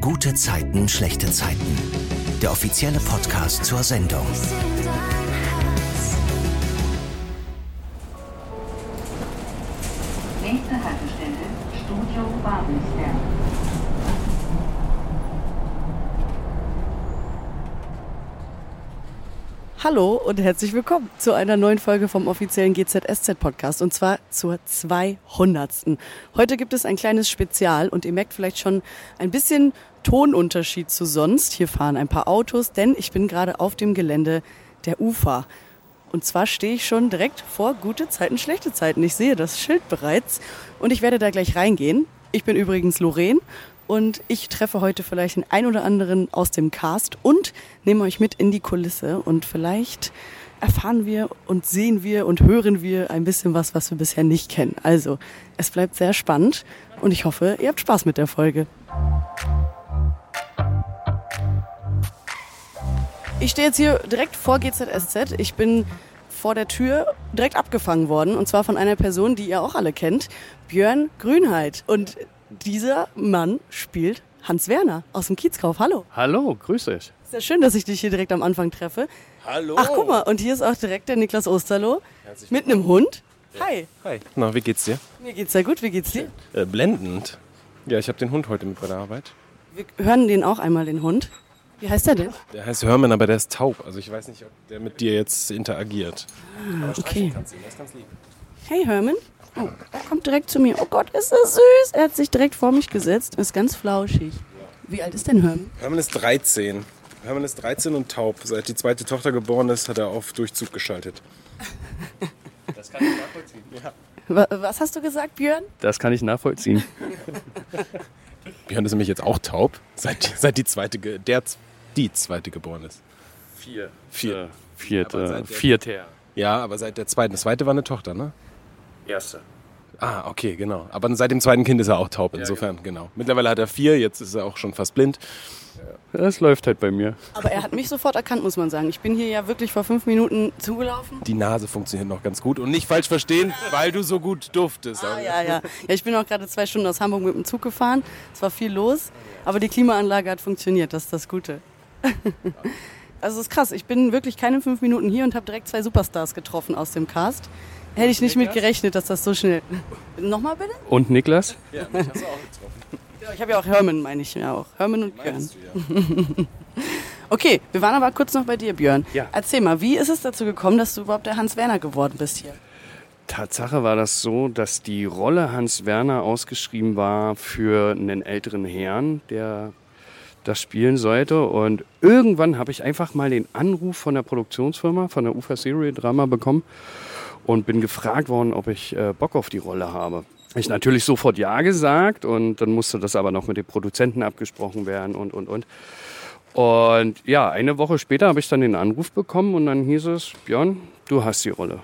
Gute Zeiten, schlechte Zeiten. Der offizielle Podcast zur Sendung. Nächste Haltestelle Studio Babelsberg. Hallo und herzlich willkommen zu einer neuen Folge vom offiziellen GZSZ Podcast und zwar zur 200. Heute gibt es ein kleines Spezial und ihr merkt vielleicht schon ein bisschen Tonunterschied zu sonst. Hier fahren ein paar Autos, denn ich bin gerade auf dem Gelände der UFA. Und zwar stehe ich schon direkt vor gute Zeiten, schlechte Zeiten. Ich sehe das Schild bereits und ich werde da gleich reingehen. Ich bin übrigens Lorraine und ich treffe heute vielleicht den ein oder anderen aus dem Cast und nehme euch mit in die Kulisse und vielleicht erfahren wir und sehen wir und hören wir ein bisschen was, was wir bisher nicht kennen. Also, es bleibt sehr spannend und ich hoffe, ihr habt Spaß mit der Folge. Ich stehe jetzt hier direkt vor GZSZ. Ich bin vor der Tür direkt abgefangen worden und zwar von einer Person, die ihr auch alle kennt, Björn Grünheit. Und dieser Mann spielt Hans Werner aus dem Kiezkauf. Hallo. Hallo, grüß dich. Sehr schön, dass ich dich hier direkt am Anfang treffe. Hallo. Ach, guck mal, und hier ist auch direkt der Niklas Osterloh mit einem Hund. Hi. Hi. Na, wie geht's dir? Mir geht's sehr gut. Wie geht's dir? Äh, blendend. Ja, ich habe den Hund heute mit bei der Arbeit. Wir hören den auch einmal, den Hund. Wie heißt der denn? Der heißt Herman, aber der ist taub. Also ich weiß nicht, ob der mit dir jetzt interagiert. Aber streicheln okay. kannst du ihn, das ist ganz lieb. Hey Herman. Oh, er kommt direkt zu mir. Oh Gott, ist das süß. Er hat sich direkt vor mich gesetzt. Ist ganz flauschig. Wie alt ist denn Herman? Herman ist 13. Herman ist 13 und taub. Seit die zweite Tochter geboren ist, hat er auf Durchzug geschaltet. Das kann ich nachvollziehen. Ja. Wa- Was hast du gesagt, Björn? Das kann ich nachvollziehen. Björn ist nämlich jetzt auch taub, seit, seit die zweite, der, die zweite geboren ist. Vier. Vier. Äh, vierte. Vierter. Ja, aber seit der zweiten. Das zweite war eine Tochter, ne? Erste. Ah, okay, genau. Aber seit dem zweiten Kind ist er auch taub, insofern, genau. Mittlerweile hat er vier, jetzt ist er auch schon fast blind. Das läuft halt bei mir. Aber er hat mich sofort erkannt, muss man sagen. Ich bin hier ja wirklich vor fünf Minuten zugelaufen. Die Nase funktioniert noch ganz gut. Und nicht falsch verstehen, weil du so gut duftest. Ah, ja, ja. Ja, ich bin auch gerade zwei Stunden aus Hamburg mit dem Zug gefahren. Es war viel los, aber die Klimaanlage hat funktioniert. Das ist das Gute. Also es ist krass. Ich bin wirklich keine fünf Minuten hier und habe direkt zwei Superstars getroffen aus dem Cast. Hätte ich nicht mit gerechnet, dass das so schnell. Nochmal bitte? Und Niklas? Ja, mich hast du auch getroffen. Ja, ich habe ja auch Herman, meine ich ja auch. Herman und Björn. Okay, wir waren aber kurz noch bei dir, Björn. Ja. Erzähl mal, wie ist es dazu gekommen, dass du überhaupt der Hans Werner geworden bist hier? Tatsache war das so, dass die Rolle Hans Werner ausgeschrieben war für einen älteren Herrn, der das spielen sollte. Und irgendwann habe ich einfach mal den Anruf von der Produktionsfirma, von der UFA Serie Drama bekommen und bin gefragt worden, ob ich äh, Bock auf die Rolle habe. Ich natürlich sofort Ja gesagt und dann musste das aber noch mit den Produzenten abgesprochen werden und, und, und. Und ja, eine Woche später habe ich dann den Anruf bekommen und dann hieß es, Björn, du hast die Rolle.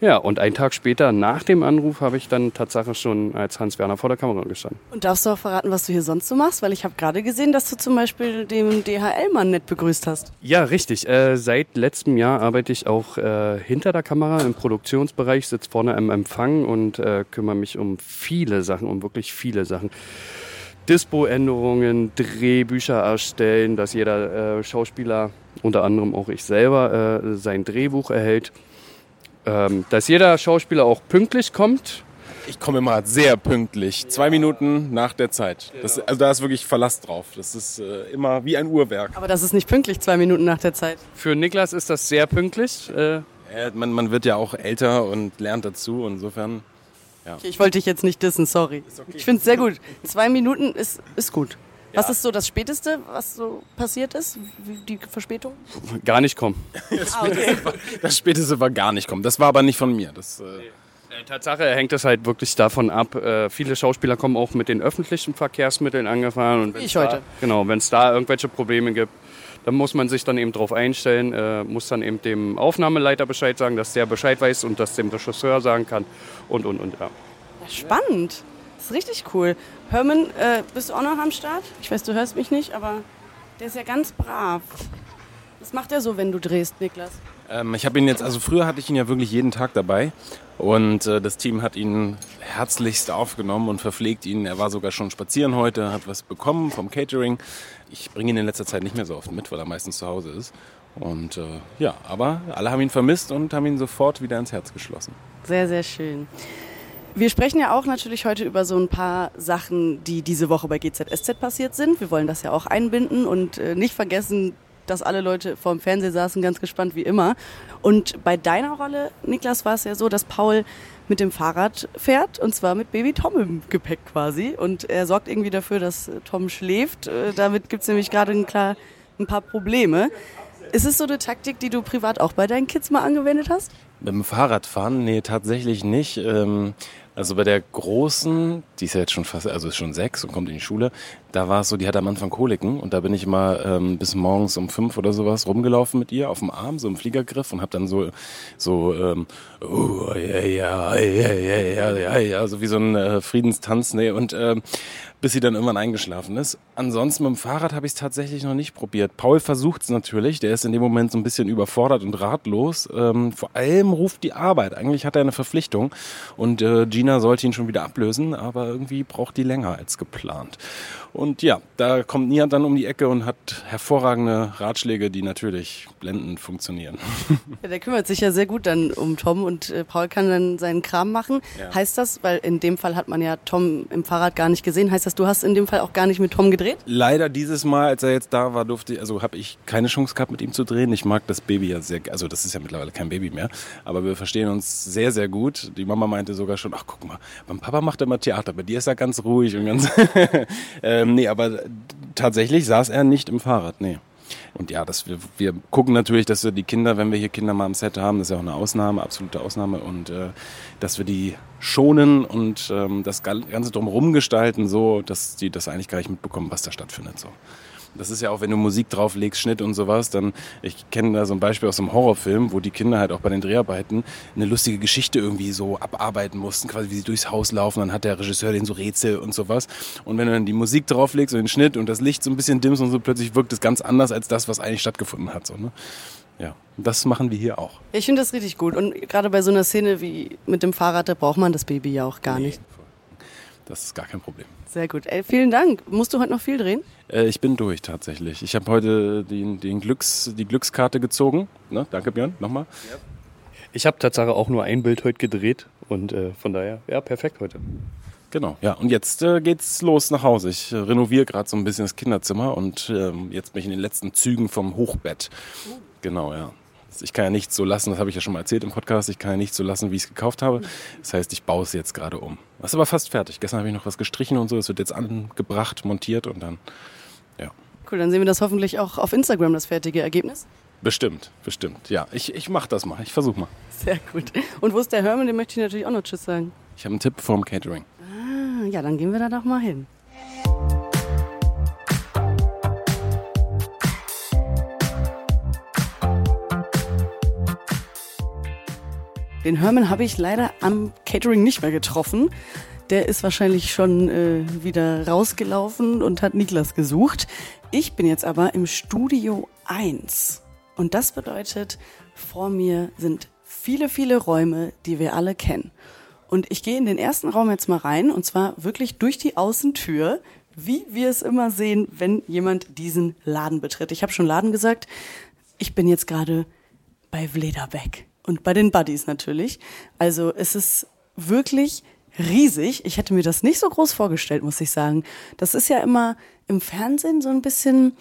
Ja, und einen Tag später, nach dem Anruf, habe ich dann tatsächlich schon als Hans Werner vor der Kamera gestanden. Und darfst du auch verraten, was du hier sonst so machst? Weil ich habe gerade gesehen, dass du zum Beispiel den DHL-Mann nett begrüßt hast. Ja, richtig. Äh, seit letztem Jahr arbeite ich auch äh, hinter der Kamera im Produktionsbereich, sitze vorne am Empfang und äh, kümmere mich um viele Sachen, um wirklich viele Sachen. Dispo-Änderungen, Drehbücher erstellen, dass jeder äh, Schauspieler, unter anderem auch ich selber, äh, sein Drehbuch erhält. Ähm, dass jeder Schauspieler auch pünktlich kommt. Ich komme immer sehr pünktlich, zwei Minuten nach der Zeit. Das, also da ist wirklich Verlass drauf. Das ist äh, immer wie ein Uhrwerk. Aber das ist nicht pünktlich, zwei Minuten nach der Zeit. Für Niklas ist das sehr pünktlich. Äh, Äh, man, man wird ja auch älter und lernt dazu. Insofern, Okay, ich wollte dich jetzt nicht dissen, sorry. Ich finde es sehr gut. Zwei Minuten ist, ist gut. Was Ja. ist so das Späteste, was so passiert ist? Wie die Verspätung? gar nicht kommen. das Späteste war gar nicht kommen. Das war aber nicht von mir. Das, äh, Äh, Tatsache hängt es halt wirklich davon ab. Äh, viele Schauspieler kommen auch mit den öffentlichen Verkehrsmitteln angefahren. Und ich da, heute. Genau, wenn es da irgendwelche Probleme gibt, dann muss man sich dann eben drauf einstellen, äh, muss dann eben dem Aufnahmeleiter Bescheid sagen, dass der Bescheid weiß und das dem Regisseur sagen kann und, und, und, ja. Ja, spannend. Das ist richtig cool. Herman, äh, bist du auch noch am Start? Ich weiß, du hörst mich nicht, aber der ist ja ganz brav. Was macht er so, wenn du drehst, Niklas? Ähm, ich habe ihn jetzt, also früher hatte ich ihn ja wirklich jeden Tag dabei und äh, das Team hat ihn herzlichst aufgenommen und verpflegt ihn. Er war sogar schon spazieren heute, hat was bekommen vom Catering. Ich bringe ihn in letzter Zeit nicht mehr so oft mit, weil er meistens zu Hause ist. Und äh, ja, aber alle haben ihn vermisst und haben ihn sofort wieder ins Herz geschlossen. Sehr, sehr schön. Wir sprechen ja auch natürlich heute über so ein paar Sachen, die diese Woche bei GZSZ passiert sind. Wir wollen das ja auch einbinden und äh, nicht vergessen, dass alle Leute vor dem Fernseher saßen, ganz gespannt wie immer. Und bei deiner Rolle, Niklas, war es ja so, dass Paul mit dem Fahrrad fährt und zwar mit Baby Tom im Gepäck quasi. Und er sorgt irgendwie dafür, dass Tom schläft. Äh, damit gibt es nämlich gerade ein, ein paar Probleme. Ist es so eine Taktik, die du privat auch bei deinen Kids mal angewendet hast? Mit dem Fahrradfahren? Nee, tatsächlich nicht. Ähm, also bei der Großen, die ist ja jetzt schon fast, also ist schon sechs und kommt in die Schule, da war es so, die hat am Anfang Koliken und da bin ich immer ähm, bis morgens um fünf oder sowas rumgelaufen mit ihr auf dem Arm, so im Fliegergriff und habe dann so, so, ähm, oh, ja, ja, ja, ja, ja, ja, ja, so wie so ein äh, Friedenstanz, nee, und ähm, bis sie dann irgendwann eingeschlafen ist. Ansonsten mit dem Fahrrad habe ich es tatsächlich noch nicht probiert. Paul versucht es natürlich, der ist in dem Moment so ein bisschen überfordert und ratlos. Ähm, vor allem ruft die Arbeit. Eigentlich hat er eine Verpflichtung und äh, Gina sollte ihn schon wieder ablösen, aber irgendwie braucht die länger als geplant. Und ja, da kommt Nia dann um die Ecke und hat hervorragende Ratschläge, die natürlich blendend funktionieren. Ja, der kümmert sich ja sehr gut dann um Tom und äh, Paul kann dann seinen Kram machen. Ja. Heißt das, weil in dem Fall hat man ja Tom im Fahrrad gar nicht gesehen, heißt das, du hast in dem Fall auch gar nicht mit Tom gedreht? Leider dieses Mal, als er jetzt da war, durfte, also habe ich keine Chance gehabt, mit ihm zu drehen. Ich mag das Baby ja sehr, also das ist ja mittlerweile kein Baby mehr, aber wir verstehen uns sehr, sehr gut. Die Mama meinte sogar schon, ach guck mal, beim Papa macht er immer Theater, bei dir ist er ganz ruhig und ganz, ähm, nee, aber tatsächlich saß er nicht im Fahrrad, nee. Und ja, das, wir, wir gucken natürlich, dass wir die Kinder, wenn wir hier Kinder mal im Set haben, das ist ja auch eine Ausnahme, absolute Ausnahme, und äh, dass wir die schonen und ähm, das Ganze drumherum gestalten, so dass die das eigentlich gar nicht mitbekommen, was da stattfindet. So. Das ist ja auch, wenn du Musik drauflegst, Schnitt und sowas, dann, ich kenne da so ein Beispiel aus einem Horrorfilm, wo die Kinder halt auch bei den Dreharbeiten eine lustige Geschichte irgendwie so abarbeiten mussten, quasi wie sie durchs Haus laufen, dann hat der Regisseur den so Rätsel und sowas. Und wenn du dann die Musik drauflegst und den Schnitt und das Licht so ein bisschen dimmst und so, plötzlich wirkt es ganz anders als das, was eigentlich stattgefunden hat. So, ne? Ja, das machen wir hier auch. Ich finde das richtig gut. Und gerade bei so einer Szene wie mit dem Fahrrad, da braucht man das Baby ja auch gar nee, nicht. Das ist gar kein Problem. Sehr gut. Ey, vielen Dank. Musst du heute noch viel drehen? Äh, ich bin durch tatsächlich. Ich habe heute den, den Glücks, die Glückskarte gezogen. Ne? Danke Björn, nochmal. Ja. Ich habe tatsächlich auch nur ein Bild heute gedreht und äh, von daher, ja, perfekt heute. Genau, ja. Und jetzt äh, geht's los nach Hause. Ich äh, renoviere gerade so ein bisschen das Kinderzimmer und ähm, jetzt bin ich in den letzten Zügen vom Hochbett. Genau, ja. Ich kann ja nichts so lassen, das habe ich ja schon mal erzählt im Podcast, ich kann ja nichts so lassen, wie ich es gekauft habe. Das heißt, ich baue es jetzt gerade um. Das ist aber fast fertig. Gestern habe ich noch was gestrichen und so, es wird jetzt angebracht, montiert und dann, ja. Cool, dann sehen wir das hoffentlich auch auf Instagram, das fertige Ergebnis. Bestimmt, bestimmt. Ja, ich, ich mache das mal, ich versuche mal. Sehr gut. Und wo ist der Hermann, dem möchte ich natürlich auch noch Tschüss sagen. Ich habe einen Tipp vom Catering. Ah, ja, dann gehen wir da doch mal hin. Den Herman habe ich leider am Catering nicht mehr getroffen. Der ist wahrscheinlich schon äh, wieder rausgelaufen und hat Niklas gesucht. Ich bin jetzt aber im Studio 1. Und das bedeutet, vor mir sind viele, viele Räume, die wir alle kennen. Und ich gehe in den ersten Raum jetzt mal rein, und zwar wirklich durch die Außentür, wie wir es immer sehen, wenn jemand diesen Laden betritt. Ich habe schon Laden gesagt. Ich bin jetzt gerade bei Vlederbeck und bei den Buddies natürlich. Also es ist wirklich riesig. Ich hätte mir das nicht so groß vorgestellt, muss ich sagen. Das ist ja immer im Fernsehen so ein bisschen,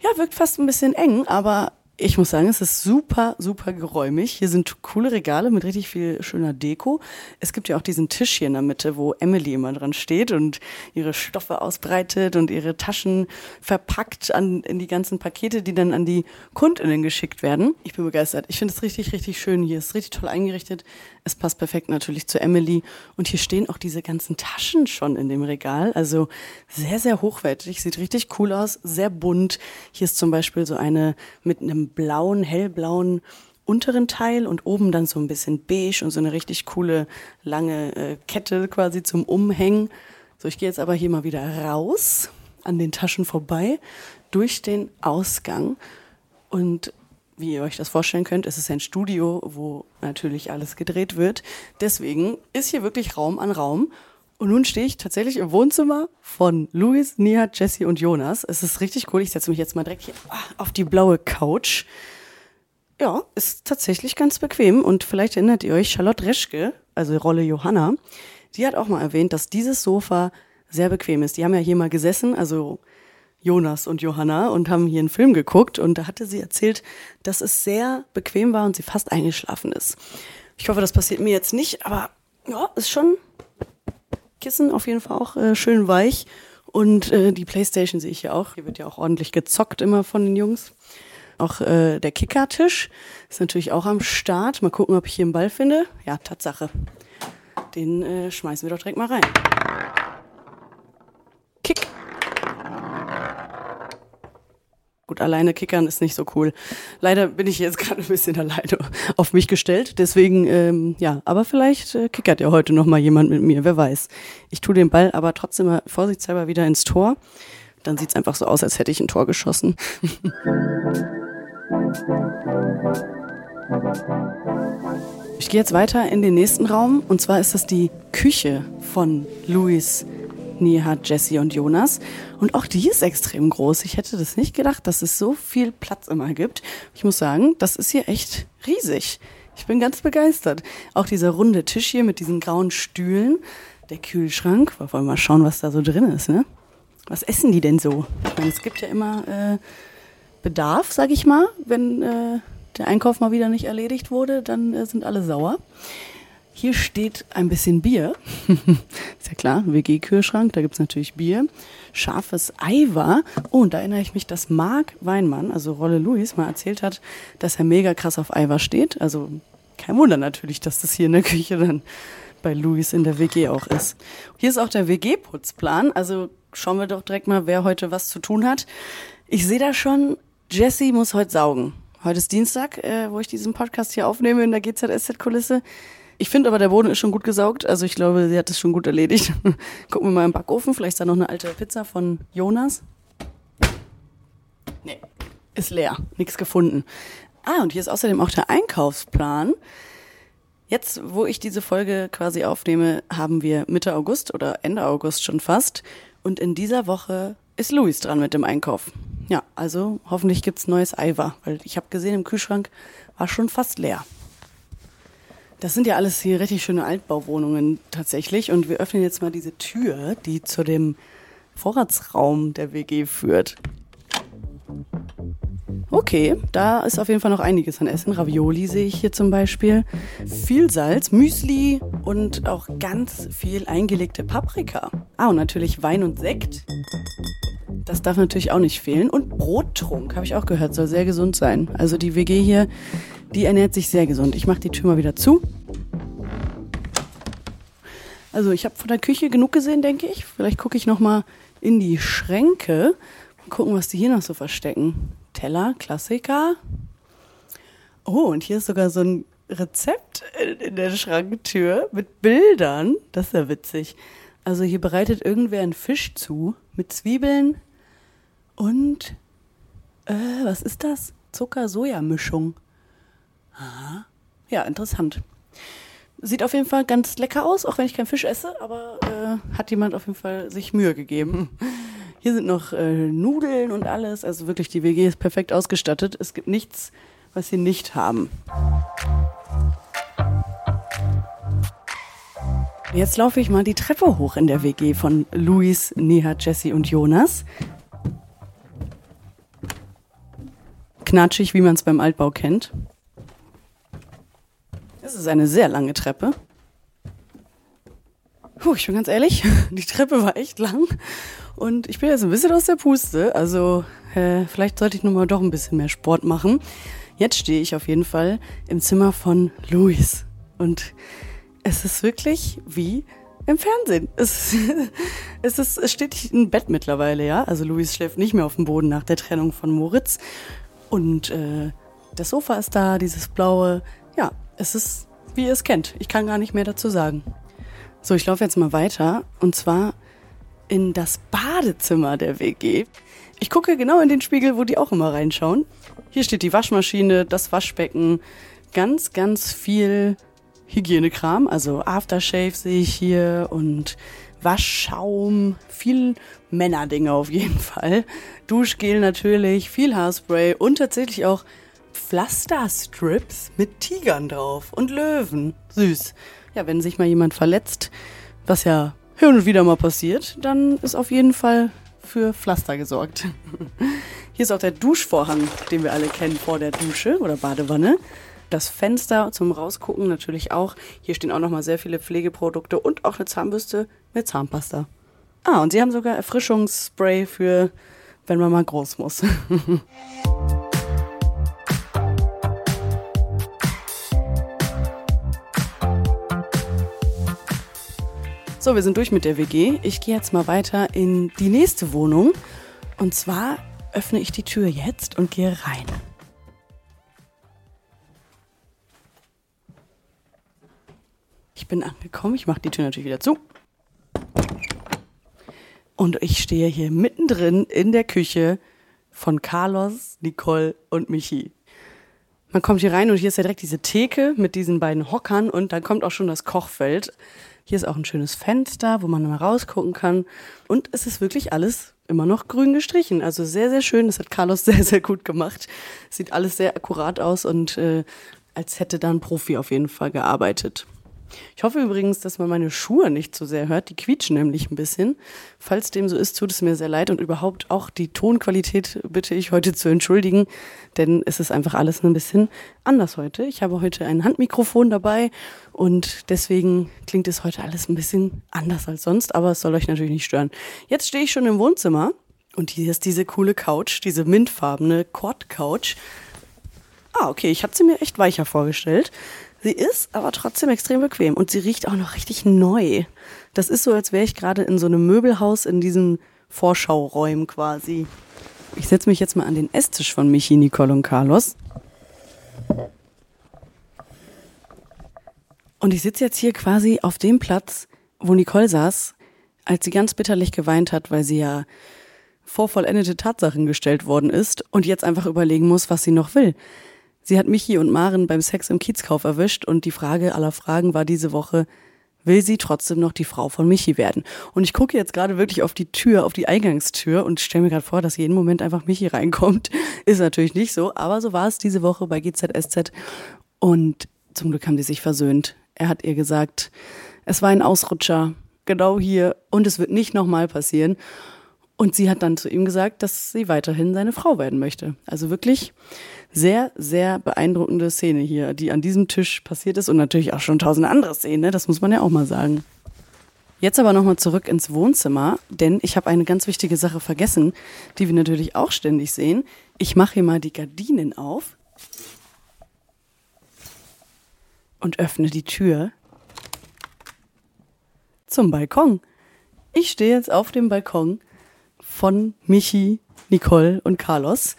ja, wirkt fast ein bisschen eng, aber ich muss sagen, es ist super, super geräumig. Hier sind coole Regale mit richtig viel schöner Deko. Es gibt ja auch diesen Tisch hier in der Mitte, wo Emily immer dran steht und ihre Stoffe ausbreitet und ihre Taschen verpackt an, in die ganzen Pakete, die dann an die KundInnen geschickt werden. Ich bin begeistert. Ich finde es richtig, richtig schön hier. Es ist richtig toll eingerichtet. Es passt perfekt natürlich zu Emily. Und hier stehen auch diese ganzen Taschen schon in dem Regal. Also sehr, sehr hochwertig. Sieht richtig cool aus. Sehr bunt. Hier ist zum Beispiel so eine mit einem blauen, hellblauen unteren Teil und oben dann so ein bisschen beige und so eine richtig coole lange äh, Kette quasi zum Umhängen. So, ich gehe jetzt aber hier mal wieder raus, an den Taschen vorbei, durch den Ausgang und wie ihr euch das vorstellen könnt, ist es ein Studio, wo natürlich alles gedreht wird. Deswegen ist hier wirklich Raum an Raum. Und nun stehe ich tatsächlich im Wohnzimmer von Luis, Nia, Jesse und Jonas. Es ist richtig cool. Ich setze mich jetzt mal direkt hier auf die blaue Couch. Ja, ist tatsächlich ganz bequem. Und vielleicht erinnert ihr euch, Charlotte Reschke, also Rolle Johanna, die hat auch mal erwähnt, dass dieses Sofa sehr bequem ist. Die haben ja hier mal gesessen, also Jonas und Johanna, und haben hier einen Film geguckt. Und da hatte sie erzählt, dass es sehr bequem war und sie fast eingeschlafen ist. Ich hoffe, das passiert mir jetzt nicht, aber ja, ist schon Kissen auf jeden Fall auch äh, schön weich. Und äh, die Playstation sehe ich hier auch. Hier wird ja auch ordentlich gezockt immer von den Jungs. Auch äh, der Kickertisch ist natürlich auch am Start. Mal gucken, ob ich hier einen Ball finde. Ja, Tatsache. Den äh, schmeißen wir doch direkt mal rein. Gut, alleine kickern ist nicht so cool. Leider bin ich jetzt gerade ein bisschen alleine auf mich gestellt. Deswegen, ähm, ja, aber vielleicht äh, kickert ja heute noch mal jemand mit mir, wer weiß. Ich tue den Ball aber trotzdem mal vorsichtshalber wieder ins Tor. Dann sieht's einfach so aus, als hätte ich ein Tor geschossen. Ich gehe jetzt weiter in den nächsten Raum und zwar ist das die Küche von Luis, Niha, Jesse und Jonas. Und auch die ist extrem groß. Ich hätte das nicht gedacht, dass es so viel Platz immer gibt. Ich muss sagen, das ist hier echt riesig. Ich bin ganz begeistert. Auch dieser runde Tisch hier mit diesen grauen Stühlen, der Kühlschrank. Wir wollen mal schauen, was da so drin ist, ne? Was essen die denn so? Meine, es gibt ja immer äh, Bedarf, sag ich mal, wenn äh, der Einkauf mal wieder nicht erledigt wurde, dann äh, sind alle sauer. Hier steht ein bisschen Bier. Ist ja klar, WG-Kühlschrank, da gibt's natürlich Bier. Scharfes Eiwar. Oh, und da erinnere ich mich, dass Marc Weinmann, also Rolle Louis, mal erzählt hat, dass er mega krass auf Eiwar steht. Also kein Wunder natürlich, dass das hier in der Küche dann bei Louis in der WG auch ist. Hier ist auch der WG-Putzplan. Also schauen wir doch direkt mal, wer heute was zu tun hat. Ich sehe da schon, Jessie muss heute saugen. Heute ist Dienstag, äh, wo ich diesen Podcast hier aufnehme in der GZSZ-Kulisse. Ich finde aber, der Boden ist schon gut gesaugt. Also ich glaube, sie hat es schon gut erledigt. Gucken wir mal im Backofen. Vielleicht ist da noch eine alte Pizza von Jonas. Nee, ist leer. Nichts gefunden. Ah, und hier ist außerdem auch der Einkaufsplan. Jetzt, wo ich diese Folge quasi aufnehme, haben wir Mitte August oder Ende August schon fast. Und in dieser Woche ist Luis dran mit dem Einkauf. Ja, also hoffentlich gibt's neues Eiweiß, weil ich habe gesehen, im Kühlschrank war schon fast leer. Das sind ja alles hier richtig schöne Altbauwohnungen tatsächlich. Und wir öffnen jetzt mal diese Tür, die zu dem Vorratsraum der WG führt. Okay, da ist auf jeden Fall noch einiges an Essen. Ravioli sehe ich hier zum Beispiel. Viel Salz, Müsli und auch ganz viel eingelegte Paprika. Ah, und natürlich Wein und Sekt. Das darf natürlich auch nicht fehlen. Und Brottrunk, habe ich auch gehört, soll sehr gesund sein. Also die WG hier, die ernährt sich sehr gesund. Ich mache die Tür mal wieder zu. Also ich habe von der Küche genug gesehen, denke ich. Vielleicht gucke ich noch mal in die Schränke und gucken, was die hier noch so verstecken. Teller, Klassiker. Oh, und hier ist sogar so ein Rezept in der Schranktür mit Bildern. Das ist ja witzig. Also hier bereitet irgendwer einen Fisch zu mit Zwiebeln, und, äh, was ist das? Zucker-Soja-Mischung. Aha. Ja, interessant. Sieht auf jeden Fall ganz lecker aus, auch wenn ich keinen Fisch esse, aber äh, hat jemand auf jeden Fall sich Mühe gegeben. Hier sind noch äh, Nudeln und alles. Also wirklich, die WG ist perfekt ausgestattet. Es gibt nichts, was sie nicht haben. Jetzt laufe ich mal die Treppe hoch in der WG von Luis, Neha, Jesse und Jonas. knatschig, wie man es beim Altbau kennt. Es ist eine sehr lange Treppe. Puh, ich bin ganz ehrlich, die Treppe war echt lang und ich bin jetzt ein bisschen aus der Puste. Also äh, vielleicht sollte ich nun mal doch ein bisschen mehr Sport machen. Jetzt stehe ich auf jeden Fall im Zimmer von Luis und es ist wirklich wie im Fernsehen. Es, es, ist, es steht ein Bett mittlerweile, ja. Also Luis schläft nicht mehr auf dem Boden nach der Trennung von Moritz. Und äh, das Sofa ist da, dieses blaue. Ja, es ist, wie ihr es kennt. Ich kann gar nicht mehr dazu sagen. So, ich laufe jetzt mal weiter. Und zwar in das Badezimmer der WG. Ich gucke genau in den Spiegel, wo die auch immer reinschauen. Hier steht die Waschmaschine, das Waschbecken, ganz, ganz viel Hygienekram, also Aftershave sehe ich hier und Waschschaum, viel Männerdinge auf jeden Fall. Duschgel natürlich, viel Haarspray und tatsächlich auch Pflasterstrips mit Tigern drauf und Löwen. Süß. Ja, wenn sich mal jemand verletzt, was ja hin und wieder mal passiert, dann ist auf jeden Fall für Pflaster gesorgt. Hier ist auch der Duschvorhang, den wir alle kennen vor der Dusche oder Badewanne. Das Fenster zum Rausgucken natürlich auch. Hier stehen auch nochmal sehr viele Pflegeprodukte und auch eine Zahnbürste mit Zahnpasta. Ah, und sie haben sogar Erfrischungsspray für, wenn man mal groß muss. So, wir sind durch mit der WG. Ich gehe jetzt mal weiter in die nächste Wohnung. Und zwar öffne ich die Tür jetzt und gehe rein. Ich bin angekommen. Ich mache die Tür natürlich wieder zu. Und ich stehe hier mittendrin in der Küche von Carlos, Nicole und Michi. Man kommt hier rein und hier ist ja direkt diese Theke mit diesen beiden Hockern und dann kommt auch schon das Kochfeld. Hier ist auch ein schönes Fenster, wo man mal rausgucken kann. Und es ist wirklich alles immer noch grün gestrichen. Also sehr, sehr schön. Das hat Carlos sehr, sehr gut gemacht. Sieht alles sehr akkurat aus und äh, als hätte da ein Profi auf jeden Fall gearbeitet. Ich hoffe übrigens, dass man meine Schuhe nicht zu so sehr hört. Die quietschen nämlich ein bisschen. Falls dem so ist, tut es mir sehr leid und überhaupt auch die Tonqualität bitte ich heute zu entschuldigen, denn es ist einfach alles ein bisschen anders heute. Ich habe heute ein Handmikrofon dabei und deswegen klingt es heute alles ein bisschen anders als sonst, aber es soll euch natürlich nicht stören. Jetzt stehe ich schon im Wohnzimmer und hier ist diese coole Couch, diese mintfarbene Quad-Couch. Ah, okay, ich hatte sie mir echt weicher vorgestellt. Sie ist aber trotzdem extrem bequem und sie riecht auch noch richtig neu. Das ist so, als wäre ich gerade in so einem Möbelhaus in diesen Vorschauräumen quasi. Ich setze mich jetzt mal an den Esstisch von Michi, Nicole und Carlos. Und ich sitze jetzt hier quasi auf dem Platz, wo Nicole saß, als sie ganz bitterlich geweint hat, weil sie ja vor vollendete Tatsachen gestellt worden ist und jetzt einfach überlegen muss, was sie noch will. Sie hat Michi und Maren beim Sex im Kiezkauf erwischt und die Frage aller Fragen war diese Woche, will sie trotzdem noch die Frau von Michi werden? Und ich gucke jetzt gerade wirklich auf die Tür, auf die Eingangstür und stelle mir gerade vor, dass jeden Moment einfach Michi reinkommt. Ist natürlich nicht so, aber so war es diese Woche bei GZSZ und zum Glück haben die sich versöhnt. Er hat ihr gesagt, es war ein Ausrutscher, genau hier und es wird nicht nochmal passieren. Und sie hat dann zu ihm gesagt, dass sie weiterhin seine Frau werden möchte. Also wirklich sehr, sehr beeindruckende Szene hier, die an diesem Tisch passiert ist und natürlich auch schon tausende andere Szenen, ne? das muss man ja auch mal sagen. Jetzt aber nochmal zurück ins Wohnzimmer, denn ich habe eine ganz wichtige Sache vergessen, die wir natürlich auch ständig sehen. Ich mache hier mal die Gardinen auf und öffne die Tür zum Balkon. Ich stehe jetzt auf dem Balkon von Michi, Nicole und Carlos.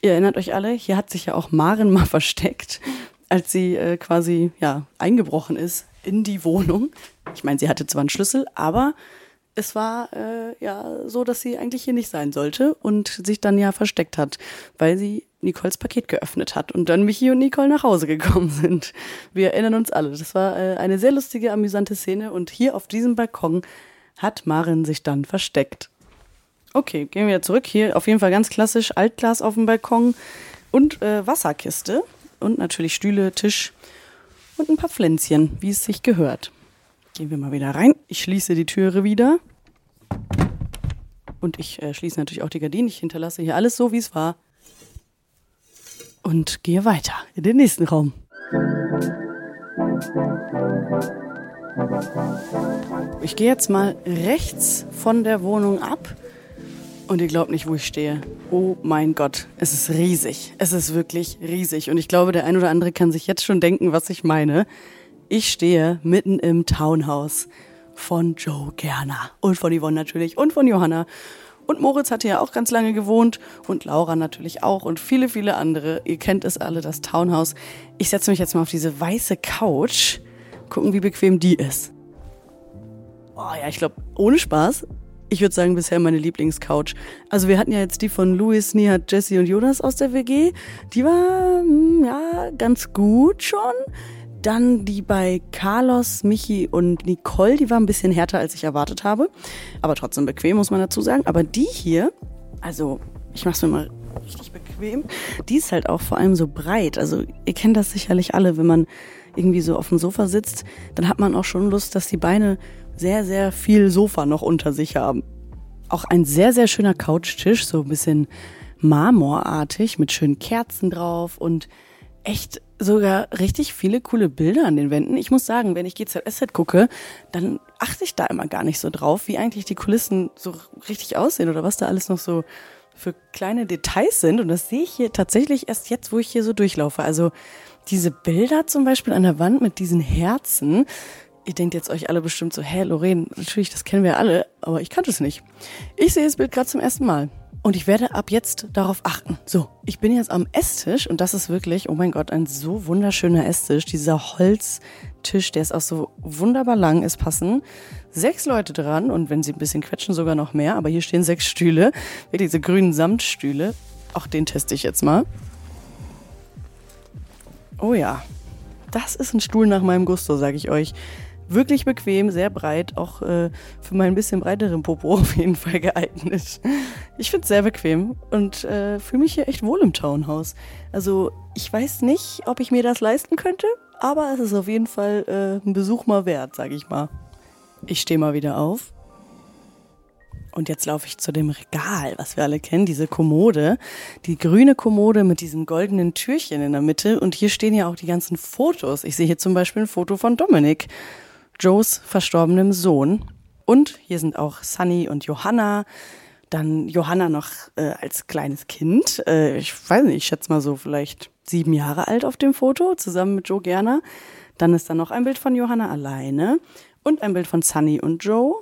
Ihr erinnert euch alle, hier hat sich ja auch Maren mal versteckt, als sie äh, quasi ja eingebrochen ist in die Wohnung. Ich meine, sie hatte zwar einen Schlüssel, aber es war äh, ja so, dass sie eigentlich hier nicht sein sollte und sich dann ja versteckt hat, weil sie Nicoles Paket geöffnet hat und dann Michi und Nicole nach Hause gekommen sind. Wir erinnern uns alle. Das war äh, eine sehr lustige, amüsante Szene und hier auf diesem Balkon hat Maren sich dann versteckt. Okay, gehen wir zurück. Hier auf jeden Fall ganz klassisch Altglas auf dem Balkon und äh, Wasserkiste und natürlich Stühle, Tisch und ein paar Pflänzchen, wie es sich gehört. Gehen wir mal wieder rein. Ich schließe die Türe wieder. Und ich äh, schließe natürlich auch die Gardinen. Ich hinterlasse hier alles so, wie es war. Und gehe weiter in den nächsten Raum. Ich gehe jetzt mal rechts von der Wohnung ab und ihr glaubt nicht, wo ich stehe. Oh mein Gott, es ist riesig. Es ist wirklich riesig. Und ich glaube, der ein oder andere kann sich jetzt schon denken, was ich meine. Ich stehe mitten im Townhouse von Joe Gerner. Und von Yvonne natürlich. Und von Johanna. Und Moritz hatte ja auch ganz lange gewohnt. Und Laura natürlich auch. Und viele, viele andere. Ihr kennt es alle, das Townhouse. Ich setze mich jetzt mal auf diese weiße Couch. Gucken, wie bequem die ist. Oh ja, ich glaube, ohne Spaß ich würde sagen, bisher meine Lieblingscouch. Also wir hatten ja jetzt die von Louis, Nihat, Jesse und Jonas aus der WG. Die war, hm, ja, ganz gut schon. Dann die bei Carlos, Michi und Nicole, die war ein bisschen härter, als ich erwartet habe. Aber trotzdem bequem, muss man dazu sagen. Aber die hier, also ich mach's mir mal richtig bequem, die ist halt auch vor allem so breit. Also ihr kennt das sicherlich alle, wenn man irgendwie so auf dem Sofa sitzt, dann hat man auch schon Lust, dass die Beine sehr, sehr viel Sofa noch unter sich haben. Auch ein sehr, sehr schöner Couchtisch, so ein bisschen marmorartig mit schönen Kerzen drauf und echt sogar richtig viele coole Bilder an den Wänden. Ich muss sagen, wenn ich GZSZ gucke, dann achte ich da immer gar nicht so drauf, wie eigentlich die Kulissen so richtig aussehen oder was da alles noch so für kleine Details sind. Und das sehe ich hier tatsächlich erst jetzt, wo ich hier so durchlaufe. Also diese Bilder zum Beispiel an der Wand mit diesen Herzen. Ihr denkt jetzt euch alle bestimmt so, hä, Lorraine, natürlich, das kennen wir alle, aber ich kannte es nicht. Ich sehe das Bild gerade zum ersten Mal. Und ich werde ab jetzt darauf achten. So, ich bin jetzt am Esstisch und das ist wirklich, oh mein Gott, ein so wunderschöner Esstisch. Dieser Holztisch, der ist auch so wunderbar lang. Es passen sechs Leute dran und wenn sie ein bisschen quetschen, sogar noch mehr. Aber hier stehen sechs Stühle, diese grünen Samtstühle. Auch den teste ich jetzt mal. Oh ja, das ist ein Stuhl nach meinem Gusto, sage ich euch. Wirklich bequem, sehr breit, auch äh, für meinen bisschen breiteren Popo auf jeden Fall geeignet. Ich finde es sehr bequem und äh, fühle mich hier echt wohl im Townhouse. Also ich weiß nicht, ob ich mir das leisten könnte, aber es ist auf jeden Fall äh, ein Besuch mal wert, sage ich mal. Ich stehe mal wieder auf und jetzt laufe ich zu dem Regal, was wir alle kennen, diese Kommode, die grüne Kommode mit diesem goldenen Türchen in der Mitte. Und hier stehen ja auch die ganzen Fotos. Ich sehe hier zum Beispiel ein Foto von Dominik, Joes verstorbenem Sohn. Und hier sind auch Sunny und Johanna. Dann Johanna noch äh, als kleines Kind. Äh, ich weiß nicht, ich schätze mal so vielleicht sieben Jahre alt auf dem Foto, zusammen mit Joe Gerner. Dann ist da noch ein Bild von Johanna alleine und ein Bild von Sunny und Joe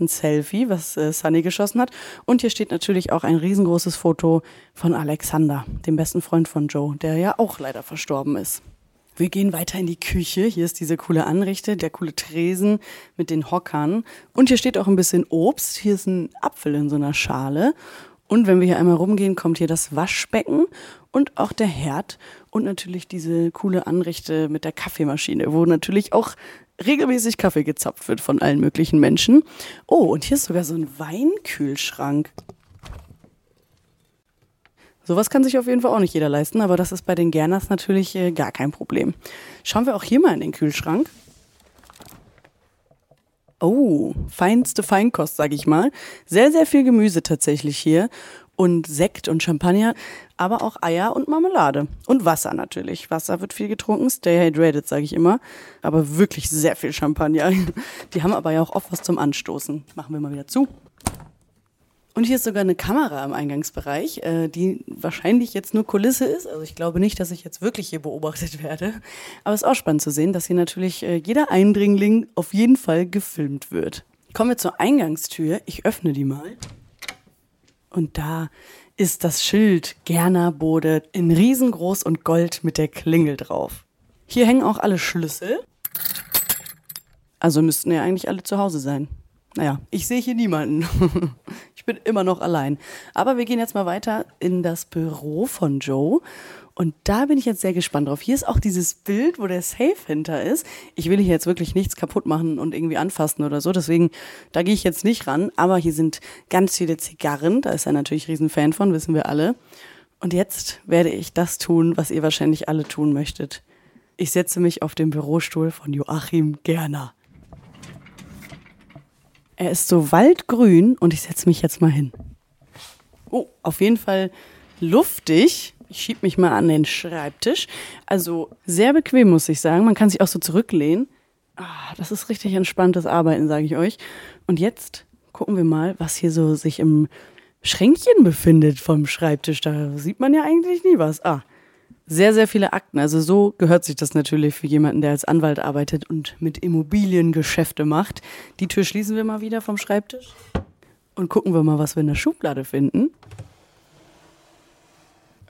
ein Selfie, was äh, Sunny geschossen hat. Und hier steht natürlich auch ein riesengroßes Foto von Alexander, dem besten Freund von Joe, der ja auch leider verstorben ist. Wir gehen weiter in die Küche. Hier ist diese coole Anrichte, der coole Tresen mit den Hockern. Und hier steht auch ein bisschen Obst. Hier ist ein Apfel in so einer Schale. Und wenn wir hier einmal rumgehen, kommt hier das Waschbecken und auch der Herd und natürlich diese coole Anrichte mit der Kaffeemaschine, wo natürlich auch regelmäßig Kaffee gezapft wird von allen möglichen Menschen. Oh, und hier ist sogar so ein Weinkühlschrank. Sowas kann sich auf jeden Fall auch nicht jeder leisten, aber das ist bei den Gerners natürlich äh, gar kein Problem. Schauen wir auch hier mal in den Kühlschrank. Oh, feinste Feinkost, sag ich mal. Sehr, sehr viel Gemüse tatsächlich hier. Und Sekt und Champagner, aber auch Eier und Marmelade. Und Wasser natürlich. Wasser wird viel getrunken. Stay hydrated, sage ich immer. Aber wirklich sehr viel Champagner. Die haben aber ja auch oft was zum Anstoßen. Machen wir mal wieder zu. Und hier ist sogar eine Kamera im Eingangsbereich, äh, die wahrscheinlich jetzt nur Kulisse ist. Also ich glaube nicht, dass ich jetzt wirklich hier beobachtet werde. Aber es ist auch spannend zu sehen, dass hier natürlich äh, jeder Eindringling auf jeden Fall gefilmt wird. Kommen wir zur Eingangstür. Ich öffne die mal. Und da ist das Schild Gerner Bode in riesengroß und gold mit der Klingel drauf. Hier hängen auch alle Schlüssel. Also müssten ja eigentlich alle zu Hause sein. Naja, ich sehe hier niemanden. ich bin immer noch allein. Aber wir gehen jetzt mal weiter in das Büro von Joe. Und da bin ich jetzt sehr gespannt drauf. Hier ist auch dieses Bild, wo der Safe hinter ist. Ich will hier jetzt wirklich nichts kaputt machen und irgendwie anfassen oder so. Deswegen, da gehe ich jetzt nicht ran. Aber hier sind ganz viele Zigarren. Da ist er natürlich riesen Fan von, wissen wir alle. Und jetzt werde ich das tun, was ihr wahrscheinlich alle tun möchtet. Ich setze mich auf den Bürostuhl von Joachim Gerner. Er ist so waldgrün und ich setze mich jetzt mal hin. Oh, auf jeden Fall luftig. Ich schieb mich mal an den Schreibtisch. Also sehr bequem, muss ich sagen. Man kann sich auch so zurücklehnen. Ah, das ist richtig entspanntes Arbeiten, sage ich euch. Und jetzt gucken wir mal, was hier so sich im Schränkchen befindet vom Schreibtisch. Da sieht man ja eigentlich nie was. Ah, sehr, sehr viele Akten. Also so gehört sich das natürlich für jemanden, der als Anwalt arbeitet und mit Immobiliengeschäfte macht. Die Tür schließen wir mal wieder vom Schreibtisch und gucken wir mal, was wir in der Schublade finden.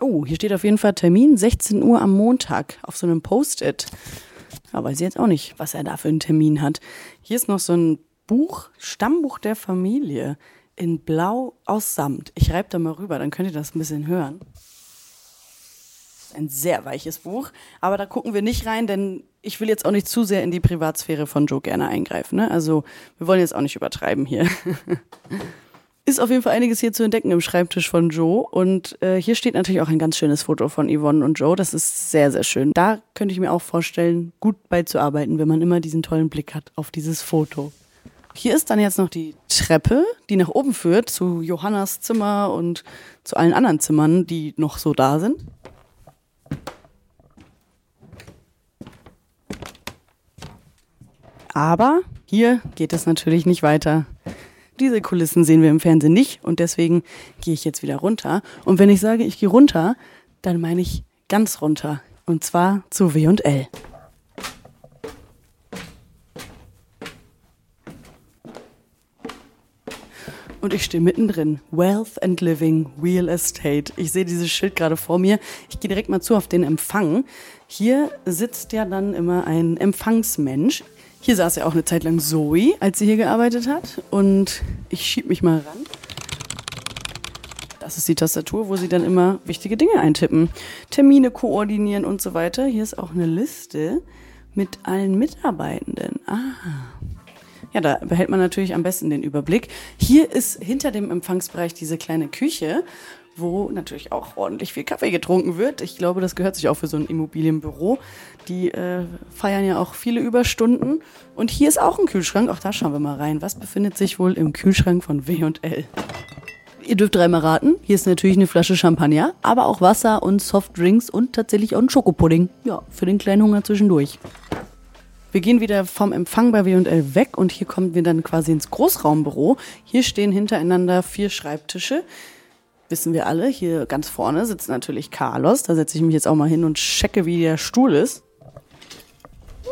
Oh, hier steht auf jeden Fall Termin 16 Uhr am Montag auf so einem Post-it. Aber ich jetzt auch nicht, was er da für einen Termin hat. Hier ist noch so ein Buch, Stammbuch der Familie. in Blau aus Samt. Ich reibe da mal rüber, dann könnt ihr das ein bisschen hören. Ein sehr weiches Buch, aber da gucken wir nicht rein, denn ich will jetzt auch nicht zu sehr in die Privatsphäre von Joe gerne eingreifen. Ne? Also wir wollen jetzt auch nicht übertreiben hier. Ist auf jeden Fall einiges hier zu entdecken im Schreibtisch von Joe. Und äh, hier steht natürlich auch ein ganz schönes Foto von Yvonne und Joe. Das ist sehr, sehr schön. Da könnte ich mir auch vorstellen, gut beizuarbeiten, wenn man immer diesen tollen Blick hat auf dieses Foto. Hier ist dann jetzt noch die Treppe, die nach oben führt zu Johannas Zimmer und zu allen anderen Zimmern, die noch so da sind. Aber hier geht es natürlich nicht weiter. Diese Kulissen sehen wir im Fernsehen nicht und deswegen gehe ich jetzt wieder runter. Und wenn ich sage, ich gehe runter, dann meine ich ganz runter. Und zwar zu W&L. Und ich stehe mittendrin. Wealth and Living, Real Estate. Ich sehe dieses Schild gerade vor mir. Ich gehe direkt mal zu auf den Empfang. Hier sitzt ja dann immer ein Empfangsmensch. Hier saß ja auch eine Zeit lang Zoe, als sie hier gearbeitet hat. Und ich schieb mich mal ran. Das ist die Tastatur, wo sie dann immer wichtige Dinge eintippen. Termine koordinieren und so weiter. Hier ist auch eine Liste mit allen Mitarbeitenden. Ah. Ja, da behält man natürlich am besten den Überblick. Hier ist hinter dem Empfangsbereich diese kleine Küche, wo natürlich auch ordentlich viel Kaffee getrunken wird. Ich glaube, das gehört sich auch für so ein Immobilienbüro. Die äh, feiern ja auch viele Überstunden. Und hier ist auch ein Kühlschrank. Auch da schauen wir mal rein. Was befindet sich wohl im Kühlschrank von W&L? Ihr dürft dreimal raten. Hier ist natürlich eine Flasche Champagner, aber auch Wasser und Softdrinks und tatsächlich auch ein Schokopudding. Ja, für den kleinen Hunger zwischendurch. Wir gehen wieder vom Empfang bei W&L weg und hier kommen wir dann quasi ins Großraumbüro. Hier stehen hintereinander vier Schreibtische wissen wir alle. Hier ganz vorne sitzt natürlich Carlos. Da setze ich mich jetzt auch mal hin und checke, wie der Stuhl ist.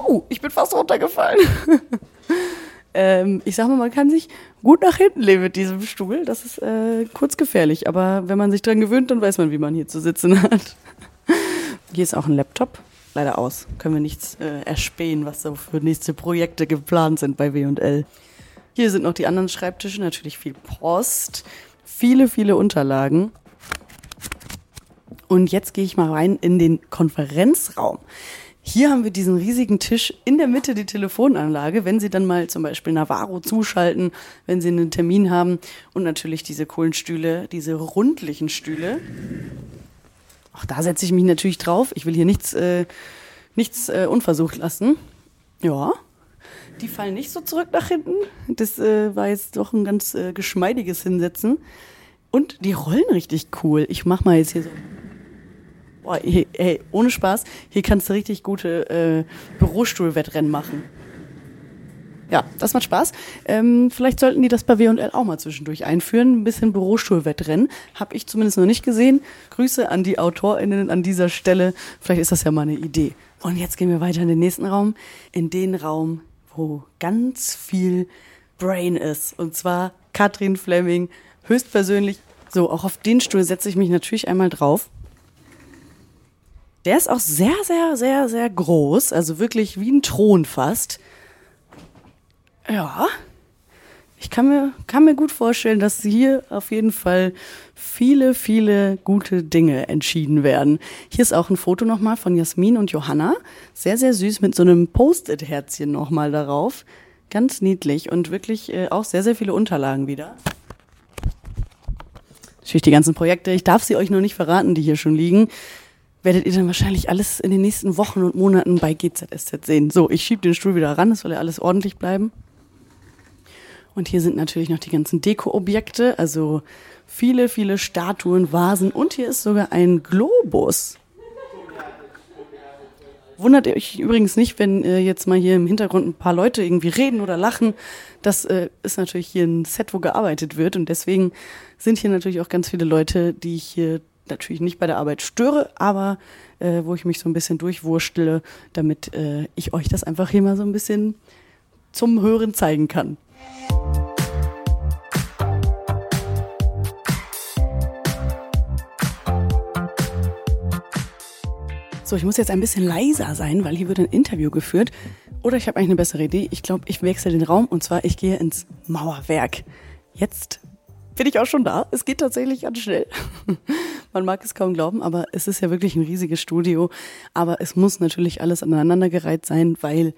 Uh, ich bin fast runtergefallen. ähm, ich sag mal, man kann sich gut nach hinten lehnen mit diesem Stuhl. Das ist äh, kurz gefährlich, aber wenn man sich dran gewöhnt, dann weiß man, wie man hier zu sitzen hat. hier ist auch ein Laptop. Leider aus. Können wir nichts äh, erspähen, was so für nächste Projekte geplant sind bei W&L. Hier sind noch die anderen Schreibtische, natürlich viel Post viele, viele Unterlagen. Und jetzt gehe ich mal rein in den Konferenzraum. Hier haben wir diesen riesigen Tisch, in der Mitte die Telefonanlage, wenn Sie dann mal zum Beispiel Navarro zuschalten, wenn Sie einen Termin haben und natürlich diese coolen Stühle, diese rundlichen Stühle. Auch da setze ich mich natürlich drauf. Ich will hier nichts, äh, nichts äh, unversucht lassen. Ja, die fallen nicht so zurück nach hinten. Das äh, war jetzt doch ein ganz äh, geschmeidiges Hinsetzen. Und die rollen richtig cool. Ich mach mal jetzt hier so. Boah, ey, ey ohne Spaß, hier kannst du richtig gute äh, Bürostuhlwettrennen machen. Ja, das macht Spaß. Ähm, vielleicht sollten die das bei W&L auch mal zwischendurch einführen. Ein bisschen Bürostuhlwettrennen. Habe ich zumindest noch nicht gesehen. Grüße an die AutorInnen an dieser Stelle. Vielleicht ist das ja mal eine Idee. Und jetzt gehen wir weiter in den nächsten Raum. In den Raum, wo ganz viel Brain ist. Und zwar Katrin Fleming, höchstpersönlich. So, auch auf den Stuhl setze ich mich natürlich einmal drauf. Der ist auch sehr, sehr, sehr, sehr groß. Also wirklich wie ein Thron fast. Ja. Ich kann mir, kann mir gut vorstellen, dass hier auf jeden Fall viele, viele gute Dinge entschieden werden. Hier ist auch ein Foto nochmal von Jasmin und Johanna. Sehr, sehr süß mit so einem Post-it-Herzchen nochmal darauf. Ganz niedlich und wirklich äh, auch sehr, sehr viele Unterlagen wieder. Natürlich die ganzen Projekte. Ich darf sie euch noch nicht verraten, die hier schon liegen. Werdet ihr dann wahrscheinlich alles in den nächsten Wochen und Monaten bei GZSZ sehen. So, ich schiebe den Stuhl wieder ran, es soll ja alles ordentlich bleiben. Und hier sind natürlich noch die ganzen Deko-Objekte, also viele, viele Statuen, Vasen und hier ist sogar ein Globus. Wundert ihr euch übrigens nicht, wenn äh, jetzt mal hier im Hintergrund ein paar Leute irgendwie reden oder lachen. Das äh, ist natürlich hier ein Set, wo gearbeitet wird und deswegen sind hier natürlich auch ganz viele Leute, die ich hier natürlich nicht bei der Arbeit störe, aber äh, wo ich mich so ein bisschen durchwurstele, damit äh, ich euch das einfach hier mal so ein bisschen zum Hören zeigen kann. So, ich muss jetzt ein bisschen leiser sein, weil hier wird ein Interview geführt. Oder ich habe eigentlich eine bessere Idee. Ich glaube, ich wechsle den Raum und zwar ich gehe ins Mauerwerk. Jetzt bin ich auch schon da. Es geht tatsächlich ganz schnell. Man mag es kaum glauben, aber es ist ja wirklich ein riesiges Studio. Aber es muss natürlich alles aneinandergereiht sein, weil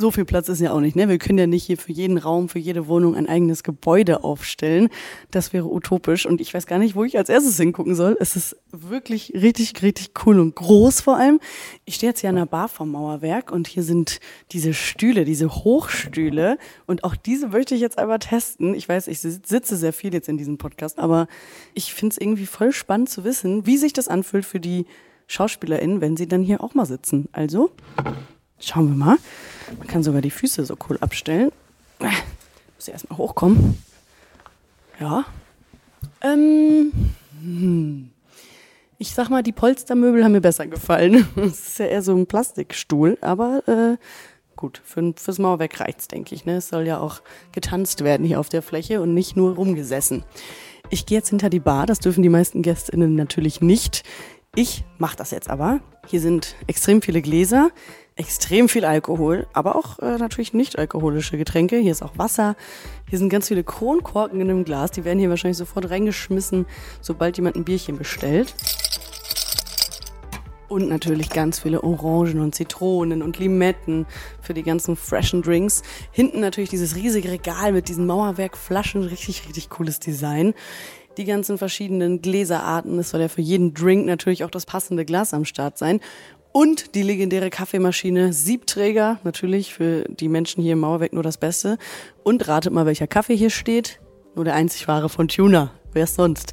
so viel Platz ist ja auch nicht. Ne? Wir können ja nicht hier für jeden Raum, für jede Wohnung ein eigenes Gebäude aufstellen. Das wäre utopisch und ich weiß gar nicht, wo ich als erstes hingucken soll. Es ist wirklich richtig, richtig cool und groß vor allem. Ich stehe jetzt hier an der Bar vom Mauerwerk und hier sind diese Stühle, diese Hochstühle und auch diese möchte ich jetzt einmal testen. Ich weiß, ich sitze sehr viel jetzt in diesem Podcast, aber ich finde es irgendwie voll spannend zu wissen, wie sich das anfühlt für die SchauspielerInnen, wenn sie dann hier auch mal sitzen. Also, schauen wir mal. Man kann sogar die Füße so cool abstellen. Muss ich erstmal hochkommen. Ja. Ähm, hm. Ich sag mal, die Polstermöbel haben mir besser gefallen. Es ist ja eher so ein Plastikstuhl, aber äh, gut, für, fürs Mauerwerk reicht's, denke ich. Ne? Es soll ja auch getanzt werden hier auf der Fläche und nicht nur rumgesessen. Ich gehe jetzt hinter die Bar, das dürfen die meisten GästInnen natürlich nicht. Ich mache das jetzt aber. Hier sind extrem viele Gläser extrem viel Alkohol, aber auch äh, natürlich nicht alkoholische Getränke. Hier ist auch Wasser. Hier sind ganz viele Kronkorken in einem Glas. Die werden hier wahrscheinlich sofort reingeschmissen, sobald jemand ein Bierchen bestellt. Und natürlich ganz viele Orangen und Zitronen und Limetten für die ganzen freshen Drinks. Hinten natürlich dieses riesige Regal mit diesen Mauerwerkflaschen. Richtig, richtig cooles Design die ganzen verschiedenen Gläserarten. Es soll ja für jeden Drink natürlich auch das passende Glas am Start sein. Und die legendäre Kaffeemaschine Siebträger, natürlich für die Menschen hier im Mauerwerk nur das Beste. Und ratet mal, welcher Kaffee hier steht. Nur der einzig wahre von Tuna. Wer sonst?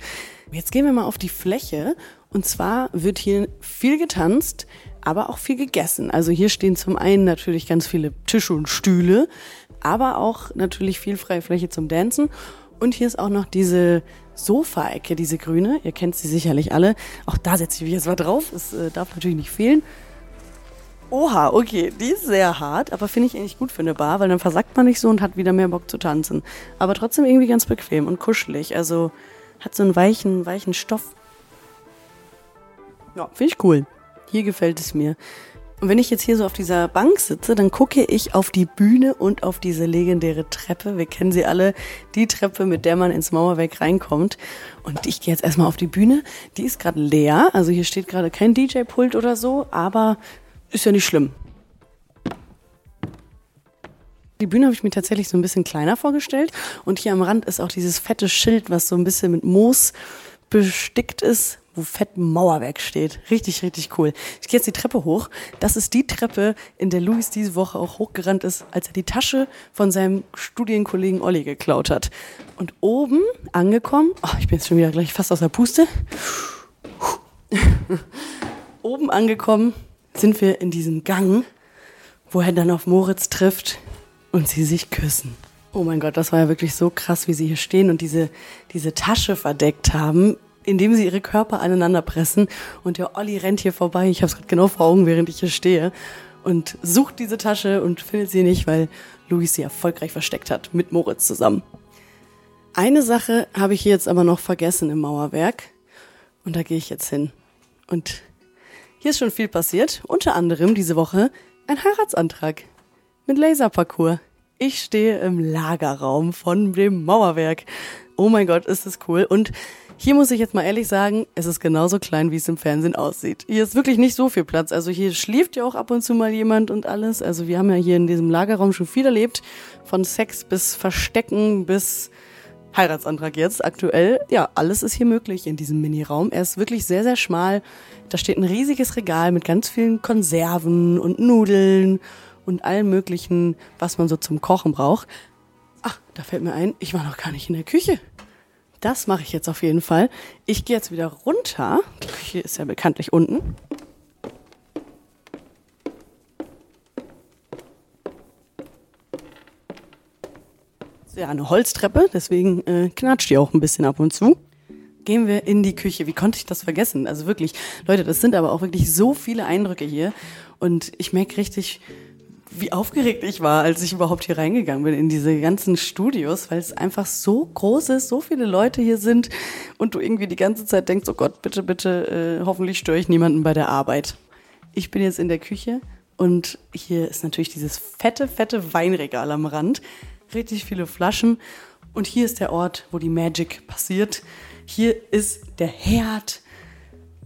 Jetzt gehen wir mal auf die Fläche. Und zwar wird hier viel getanzt, aber auch viel gegessen. Also hier stehen zum einen natürlich ganz viele Tische und Stühle, aber auch natürlich viel freie Fläche zum Dancen. Und hier ist auch noch diese Sofa-Ecke, diese grüne. Ihr kennt sie sicherlich alle. Auch da setze ich mich jetzt mal drauf. Es äh, darf natürlich nicht fehlen. Oha, okay, die ist sehr hart, aber finde ich eigentlich gut für eine Bar, weil dann versackt man nicht so und hat wieder mehr Bock zu tanzen. Aber trotzdem irgendwie ganz bequem und kuschelig. Also hat so einen weichen, weichen Stoff. Ja, finde ich cool. Hier gefällt es mir. Und wenn ich jetzt hier so auf dieser Bank sitze, dann gucke ich auf die Bühne und auf diese legendäre Treppe. Wir kennen sie alle, die Treppe, mit der man ins Mauerwerk reinkommt. Und ich gehe jetzt erstmal auf die Bühne. Die ist gerade leer, also hier steht gerade kein DJ-Pult oder so, aber ist ja nicht schlimm. Die Bühne habe ich mir tatsächlich so ein bisschen kleiner vorgestellt. Und hier am Rand ist auch dieses fette Schild, was so ein bisschen mit Moos bestickt ist, wo fett Mauerwerk steht. Richtig, richtig cool. Ich gehe jetzt die Treppe hoch. Das ist die Treppe, in der Luis diese Woche auch hochgerannt ist, als er die Tasche von seinem Studienkollegen Olli geklaut hat. Und oben angekommen, oh, ich bin jetzt schon wieder gleich fast aus der Puste. oben angekommen sind wir in diesem Gang, wo er dann auf Moritz trifft und sie sich küssen. Oh mein Gott, das war ja wirklich so krass, wie sie hier stehen und diese, diese Tasche verdeckt haben indem sie ihre Körper aneinander pressen. Und der Olli rennt hier vorbei. Ich habe es gerade genau vor Augen, während ich hier stehe. Und sucht diese Tasche und findet sie nicht, weil Luis sie erfolgreich versteckt hat, mit Moritz zusammen. Eine Sache habe ich hier jetzt aber noch vergessen im Mauerwerk. Und da gehe ich jetzt hin. Und hier ist schon viel passiert. Unter anderem diese Woche ein Heiratsantrag mit Laserparcours. Ich stehe im Lagerraum von dem Mauerwerk. Oh mein Gott, ist das cool. Und hier muss ich jetzt mal ehrlich sagen, es ist genauso klein, wie es im Fernsehen aussieht. Hier ist wirklich nicht so viel Platz. Also hier schläft ja auch ab und zu mal jemand und alles. Also wir haben ja hier in diesem Lagerraum schon viel erlebt. Von Sex bis Verstecken bis Heiratsantrag jetzt aktuell. Ja, alles ist hier möglich in diesem Miniraum. Er ist wirklich sehr, sehr schmal. Da steht ein riesiges Regal mit ganz vielen Konserven und Nudeln und allem möglichen, was man so zum Kochen braucht. Ach, da fällt mir ein, ich war noch gar nicht in der Küche. Das mache ich jetzt auf jeden Fall. Ich gehe jetzt wieder runter. Die Küche ist ja bekanntlich unten. ja eine Holztreppe, deswegen äh, knatscht die auch ein bisschen ab und zu. Gehen wir in die Küche. Wie konnte ich das vergessen? Also wirklich, Leute, das sind aber auch wirklich so viele Eindrücke hier. Und ich merke richtig, wie aufgeregt ich war, als ich überhaupt hier reingegangen bin in diese ganzen Studios, weil es einfach so groß ist, so viele Leute hier sind und du irgendwie die ganze Zeit denkst, oh Gott, bitte, bitte, äh, hoffentlich störe ich niemanden bei der Arbeit. Ich bin jetzt in der Küche und hier ist natürlich dieses fette, fette Weinregal am Rand, richtig viele Flaschen Und hier ist der Ort, wo die Magic passiert. Hier ist der Herd,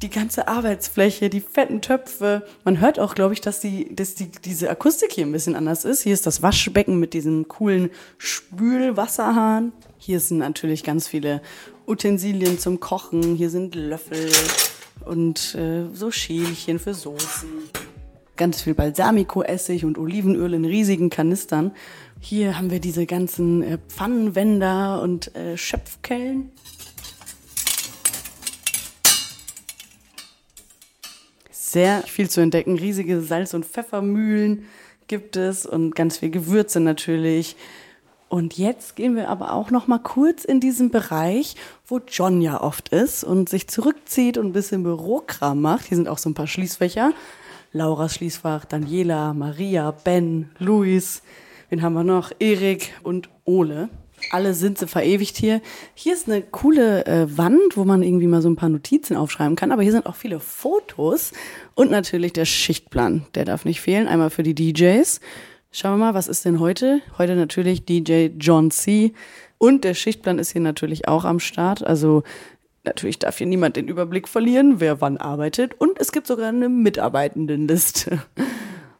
die ganze Arbeitsfläche, die fetten Töpfe. Man hört auch, glaube ich, dass, die, dass die, diese Akustik hier ein bisschen anders ist. Hier ist das Waschbecken mit diesem coolen Spülwasserhahn. Hier sind natürlich ganz viele Utensilien zum Kochen. Hier sind Löffel und äh, so Schälchen für Soßen. Ganz viel Balsamico-Essig und Olivenöl in riesigen Kanistern. Hier haben wir diese ganzen äh, Pfannenwender und äh, Schöpfkellen. Sehr viel zu entdecken. Riesige Salz- und Pfeffermühlen gibt es und ganz viel Gewürze natürlich. Und jetzt gehen wir aber auch noch mal kurz in diesen Bereich, wo John ja oft ist und sich zurückzieht und ein bisschen Bürokram macht. Hier sind auch so ein paar Schließfächer. Lauras Schließfach, Daniela, Maria, Ben, Luis. Wen haben wir noch? Erik und Ole. Alle sind sie verewigt hier. Hier ist eine coole äh, Wand, wo man irgendwie mal so ein paar Notizen aufschreiben kann. Aber hier sind auch viele Fotos und natürlich der Schichtplan. Der darf nicht fehlen. Einmal für die DJs. Schauen wir mal, was ist denn heute? Heute natürlich DJ John C. Und der Schichtplan ist hier natürlich auch am Start. Also natürlich darf hier niemand den Überblick verlieren, wer wann arbeitet. Und es gibt sogar eine Mitarbeitendenliste.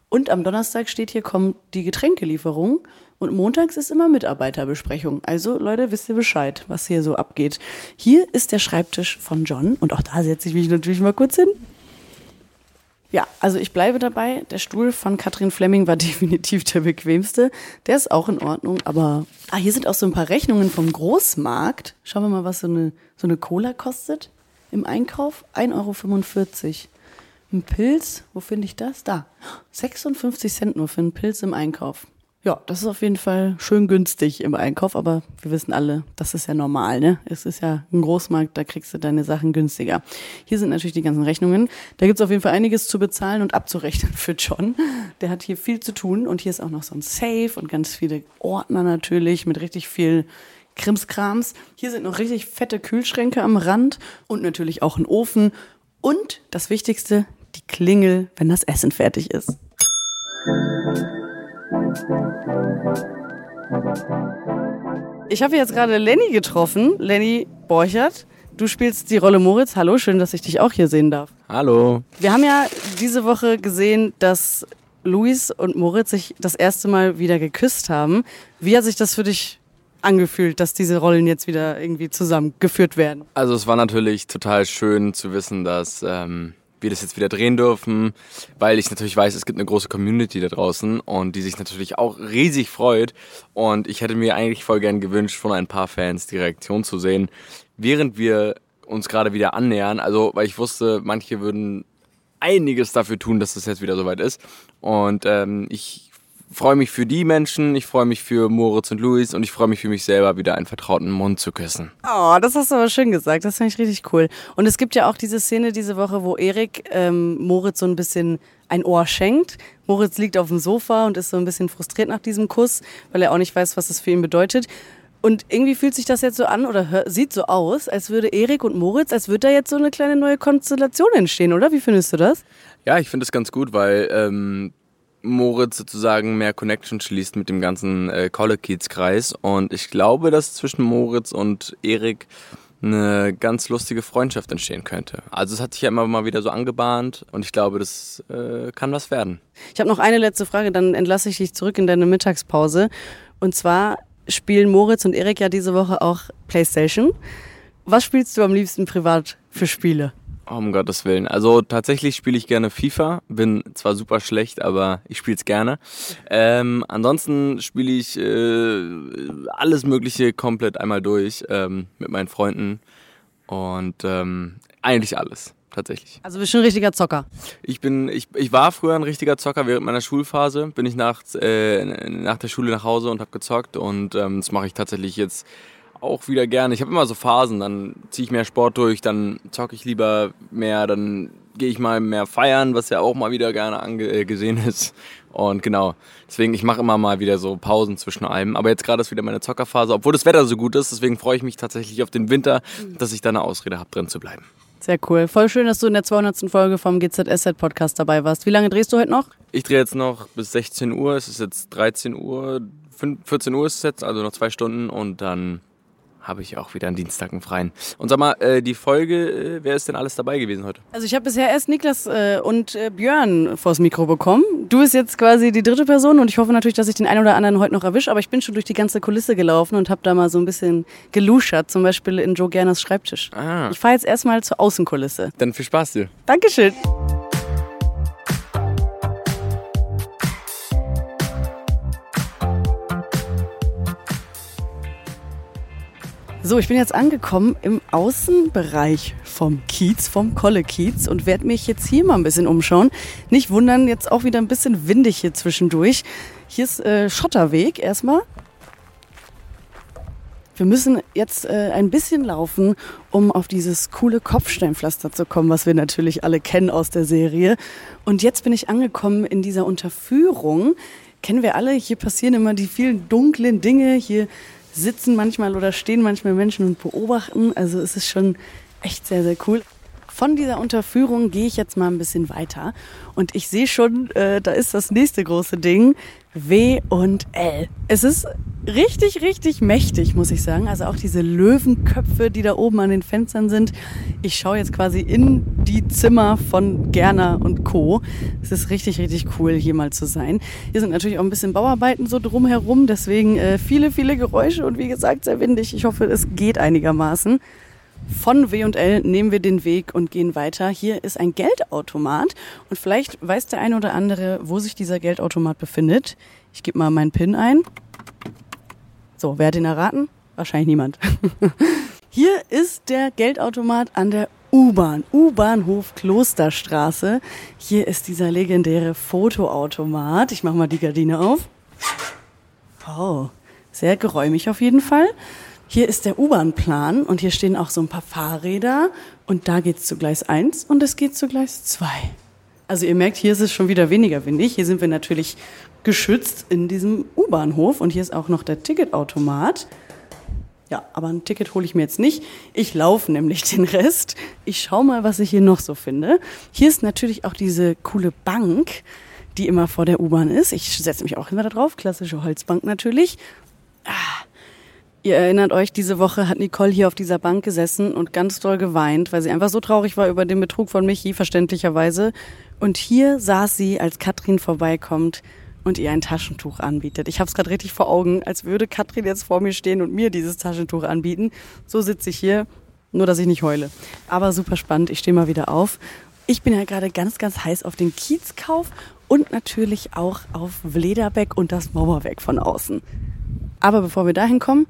Und am Donnerstag steht hier, kommt die Getränkelieferung. Und montags ist immer Mitarbeiterbesprechung. Also Leute, wisst ihr Bescheid, was hier so abgeht. Hier ist der Schreibtisch von John. Und auch da setze ich mich natürlich mal kurz hin. Ja, also ich bleibe dabei. Der Stuhl von Katrin Fleming war definitiv der bequemste. Der ist auch in Ordnung, aber ah, hier sind auch so ein paar Rechnungen vom Großmarkt. Schauen wir mal, was so eine, so eine Cola kostet im Einkauf. 1,45 Euro. Ein Pilz, wo finde ich das? Da. 56 Cent nur für einen Pilz im Einkauf. Ja, das ist auf jeden Fall schön günstig im Einkauf, aber wir wissen alle, das ist ja normal, ne? Es ist ja ein Großmarkt, da kriegst du deine Sachen günstiger. Hier sind natürlich die ganzen Rechnungen. Da gibt's auf jeden Fall einiges zu bezahlen und abzurechnen für John. Der hat hier viel zu tun und hier ist auch noch so ein Safe und ganz viele Ordner natürlich mit richtig viel Krimskrams. Hier sind noch richtig fette Kühlschränke am Rand und natürlich auch ein Ofen und das Wichtigste, die Klingel, wenn das Essen fertig ist. Ich habe jetzt gerade Lenny getroffen, Lenny Borchert. Du spielst die Rolle Moritz. Hallo, schön, dass ich dich auch hier sehen darf. Hallo. Wir haben ja diese Woche gesehen, dass Luis und Moritz sich das erste Mal wieder geküsst haben. Wie hat sich das für dich angefühlt, dass diese Rollen jetzt wieder irgendwie zusammengeführt werden? Also es war natürlich total schön zu wissen, dass ähm, wir das jetzt wieder drehen dürfen, weil ich natürlich weiß, es gibt eine große Community da draußen und die sich natürlich auch riesig freut. Und ich hätte mir eigentlich voll gern gewünscht, von ein paar Fans die Reaktion zu sehen, während wir uns gerade wieder annähern. Also, weil ich wusste, manche würden einiges dafür tun, dass es jetzt wieder soweit ist. Und ähm, ich freue mich für die Menschen, ich freue mich für Moritz und Luis und ich freue mich für mich selber, wieder einen vertrauten Mund zu küssen. Oh, das hast du aber schön gesagt. Das finde ich richtig cool. Und es gibt ja auch diese Szene diese Woche, wo Erik ähm, Moritz so ein bisschen ein Ohr schenkt. Moritz liegt auf dem Sofa und ist so ein bisschen frustriert nach diesem Kuss, weil er auch nicht weiß, was das für ihn bedeutet. Und irgendwie fühlt sich das jetzt so an oder hör, sieht so aus, als würde Erik und Moritz, als würde da jetzt so eine kleine neue Konstellation entstehen, oder? Wie findest du das? Ja, ich finde es ganz gut, weil ähm, Moritz sozusagen mehr Connection schließt mit dem ganzen äh, Kollekiez-Kreis. Und ich glaube, dass zwischen Moritz und Erik eine ganz lustige Freundschaft entstehen könnte. Also es hat sich ja immer mal wieder so angebahnt und ich glaube, das äh, kann was werden. Ich habe noch eine letzte Frage, dann entlasse ich dich zurück in deine Mittagspause. Und zwar spielen Moritz und Erik ja diese Woche auch Playstation. Was spielst du am liebsten privat für Spiele? Oh, um Gottes Willen. Also tatsächlich spiele ich gerne FIFA. Bin zwar super schlecht, aber ich spiele es gerne. Ähm, ansonsten spiele ich äh, alles Mögliche komplett einmal durch ähm, mit meinen Freunden. Und ähm, eigentlich alles, tatsächlich. Also bist du ein richtiger Zocker? Ich bin, ich, ich war früher ein richtiger Zocker während meiner Schulphase. Bin ich nach, äh, nach der Schule nach Hause und habe gezockt. Und ähm, das mache ich tatsächlich jetzt auch wieder gerne. Ich habe immer so Phasen, dann ziehe ich mehr Sport durch, dann zocke ich lieber mehr, dann gehe ich mal mehr feiern, was ja auch mal wieder gerne angesehen äh, ist. Und genau, deswegen, ich mache immer mal wieder so Pausen zwischen allem. Aber jetzt gerade ist wieder meine Zockerphase, obwohl das Wetter so gut ist. Deswegen freue ich mich tatsächlich auf den Winter, dass ich da eine Ausrede habe, drin zu bleiben. Sehr cool. Voll schön, dass du in der 200. Folge vom GZSZ Podcast dabei warst. Wie lange drehst du heute noch? Ich drehe jetzt noch bis 16 Uhr. Es ist jetzt 13 Uhr fünf- 14 Uhr ist es jetzt, also noch zwei Stunden und dann habe ich auch wieder einen Dienstag einen freien. Und sag mal, äh, die Folge, äh, wer ist denn alles dabei gewesen heute? Also ich habe bisher erst Niklas äh, und äh, Björn vors Mikro bekommen. Du bist jetzt quasi die dritte Person und ich hoffe natürlich, dass ich den einen oder anderen heute noch erwische. Aber ich bin schon durch die ganze Kulisse gelaufen und habe da mal so ein bisschen geluschert, zum Beispiel in Joe Gerners Schreibtisch. Ah, Ich fahre jetzt erstmal zur Außenkulisse. dann viel Spaß dir. Dankeschön. So, ich bin jetzt angekommen im Außenbereich vom Kiez, vom Kolle Kiez und werde mich jetzt hier mal ein bisschen umschauen. Nicht wundern, jetzt auch wieder ein bisschen windig hier zwischendurch. Hier ist äh, Schotterweg erstmal. Wir müssen jetzt äh, ein bisschen laufen, um auf dieses coole Kopfsteinpflaster zu kommen, was wir natürlich alle kennen aus der Serie. Und jetzt bin ich angekommen in dieser Unterführung. Kennen wir alle, hier passieren immer die vielen dunklen Dinge. Hier sitzen manchmal oder stehen manchmal Menschen und beobachten. Also es ist schon echt sehr, sehr cool. Von dieser Unterführung gehe ich jetzt mal ein bisschen weiter und ich sehe schon, äh, da ist das nächste große Ding, W und L. Es ist richtig, richtig mächtig, muss ich sagen. Also auch diese Löwenköpfe, die da oben an den Fenstern sind. Ich schaue jetzt quasi in die Zimmer von Gerner und Co. Es ist richtig, richtig cool, hier mal zu sein. Hier sind natürlich auch ein bisschen Bauarbeiten so drumherum, deswegen äh, viele, viele Geräusche und wie gesagt, sehr windig. Ich hoffe, es geht einigermaßen. Von W&L nehmen wir den Weg und gehen weiter. Hier ist ein Geldautomat und vielleicht weiß der eine oder andere, wo sich dieser Geldautomat befindet. Ich gebe mal meinen PIN ein. So, wer hat den erraten? Wahrscheinlich niemand. Hier ist der Geldautomat an der U-Bahn, U-Bahnhof Klosterstraße. Hier ist dieser legendäre Fotoautomat. Ich mache mal die Gardine auf. Oh, sehr geräumig auf jeden Fall. Hier ist der U-Bahn-Plan und hier stehen auch so ein paar Fahrräder und da geht's zu Gleis 1 und es geht zu Gleis 2. Also ihr merkt, hier ist es schon wieder weniger windig. Hier sind wir natürlich geschützt in diesem U-Bahnhof und hier ist auch noch der Ticketautomat. Ja, aber ein Ticket hole ich mir jetzt nicht. Ich laufe nämlich den Rest. Ich schau mal, was ich hier noch so finde. Hier ist natürlich auch diese coole Bank, die immer vor der U-Bahn ist. Ich setze mich auch immer da drauf. Klassische Holzbank natürlich. Ah. Ihr erinnert euch, diese Woche hat Nicole hier auf dieser Bank gesessen und ganz doll geweint, weil sie einfach so traurig war über den Betrug von Michi, verständlicherweise. Und hier saß sie, als Katrin vorbeikommt und ihr ein Taschentuch anbietet. Ich habe es gerade richtig vor Augen, als würde Katrin jetzt vor mir stehen und mir dieses Taschentuch anbieten. So sitze ich hier, nur dass ich nicht heule. Aber super spannend, ich stehe mal wieder auf. Ich bin ja gerade ganz, ganz heiß auf den Kiezkauf und natürlich auch auf Vlederbeck und das Mauerwerk von außen. Aber bevor wir dahin kommen,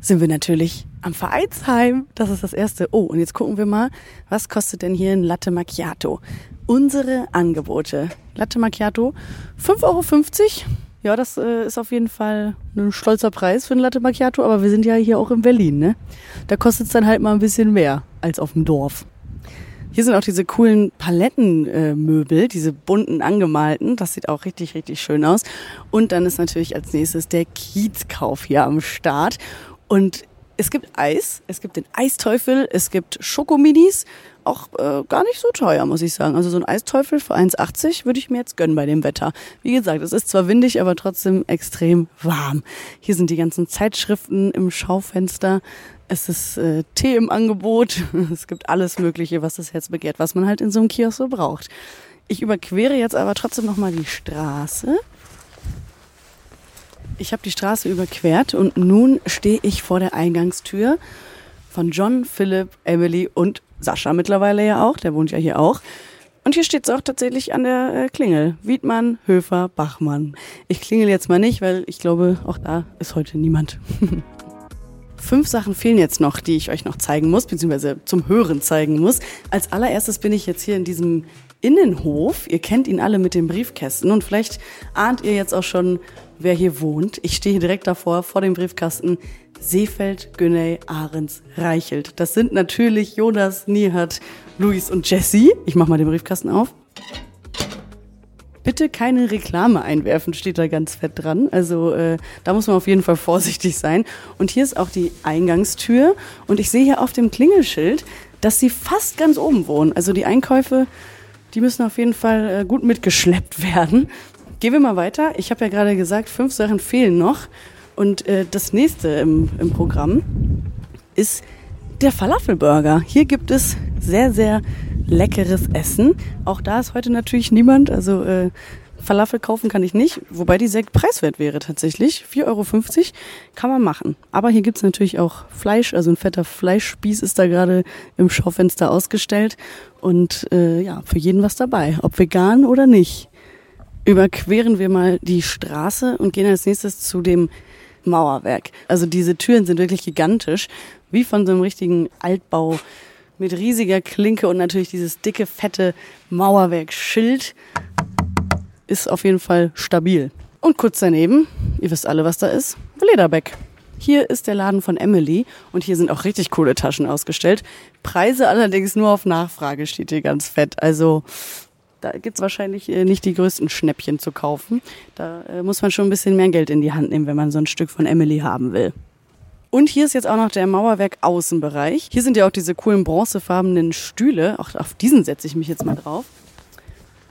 sind wir natürlich am Vereinsheim. Das ist das erste. Oh, und jetzt gucken wir mal, was kostet denn hier ein Latte Macchiato? Unsere Angebote. Latte Macchiato 5,50 Euro. Ja, das äh, ist auf jeden Fall ein stolzer Preis für ein Latte Macchiato, aber wir sind ja hier auch in Berlin, ne? Da kostet es dann halt mal ein bisschen mehr als auf dem Dorf. Hier sind auch diese coolen Palettenmöbel, diese bunten angemalten. Das sieht auch richtig, richtig schön aus. Und dann ist natürlich als nächstes der Kiezkauf hier am Start. Und es gibt Eis, es gibt den Eisteufel, es gibt Schokominis. Auch äh, gar nicht so teuer, muss ich sagen. Also so ein Eisteufel für 1,80 würde ich mir jetzt gönnen bei dem Wetter. Wie gesagt, es ist zwar windig, aber trotzdem extrem warm. Hier sind die ganzen Zeitschriften im Schaufenster. Es ist äh, Tee im Angebot. Es gibt alles Mögliche, was das Herz begehrt, was man halt in so einem Kiosk so braucht. Ich überquere jetzt aber trotzdem nochmal die Straße. Ich habe die Straße überquert und nun stehe ich vor der Eingangstür von John, Philipp, Emily und Sascha mittlerweile ja auch. Der wohnt ja hier auch. Und hier steht es auch tatsächlich an der äh, Klingel. Wiedmann, Höfer, Bachmann. Ich klingel jetzt mal nicht, weil ich glaube, auch da ist heute niemand. Fünf Sachen fehlen jetzt noch, die ich euch noch zeigen muss, beziehungsweise zum Hören zeigen muss. Als allererstes bin ich jetzt hier in diesem Innenhof. Ihr kennt ihn alle mit den Briefkästen und vielleicht ahnt ihr jetzt auch schon, wer hier wohnt. Ich stehe direkt davor, vor dem Briefkasten. Seefeld, Günney, Ahrens, Reichelt. Das sind natürlich Jonas, Nihat, Luis und Jesse. Ich mach mal den Briefkasten auf. Bitte keine Reklame einwerfen, steht da ganz fett dran. Also äh, da muss man auf jeden Fall vorsichtig sein. Und hier ist auch die Eingangstür. Und ich sehe hier auf dem Klingelschild, dass sie fast ganz oben wohnen. Also die Einkäufe, die müssen auf jeden Fall äh, gut mitgeschleppt werden. Gehen wir mal weiter. Ich habe ja gerade gesagt, fünf Sachen fehlen noch. Und äh, das nächste im, im Programm ist der Falafelburger. Hier gibt es sehr, sehr leckeres Essen. Auch da ist heute natürlich niemand. Also äh, Falafel kaufen kann ich nicht, wobei die sehr preiswert wäre tatsächlich. 4,50 Euro kann man machen. Aber hier gibt's natürlich auch Fleisch, also ein fetter Fleischspieß ist da gerade im Schaufenster ausgestellt. Und äh, ja, für jeden was dabei, ob vegan oder nicht. Überqueren wir mal die Straße und gehen als nächstes zu dem Mauerwerk. Also diese Türen sind wirklich gigantisch, wie von so einem richtigen Altbau mit riesiger Klinke und natürlich dieses dicke, fette Mauerwerkschild ist auf jeden Fall stabil. Und kurz daneben, ihr wisst alle, was da ist, Lederbeck. Hier ist der Laden von Emily und hier sind auch richtig coole Taschen ausgestellt. Preise allerdings nur auf Nachfrage steht hier ganz fett. Also da gibt's wahrscheinlich äh, nicht die größten Schnäppchen zu kaufen. Da äh, muss man schon ein bisschen mehr Geld in die Hand nehmen, wenn man so ein Stück von Emily haben will. Und hier ist jetzt auch noch der Mauerwerk Außenbereich. Hier sind ja auch diese coolen bronzefarbenen Stühle. Auch auf diesen setze ich mich jetzt mal drauf.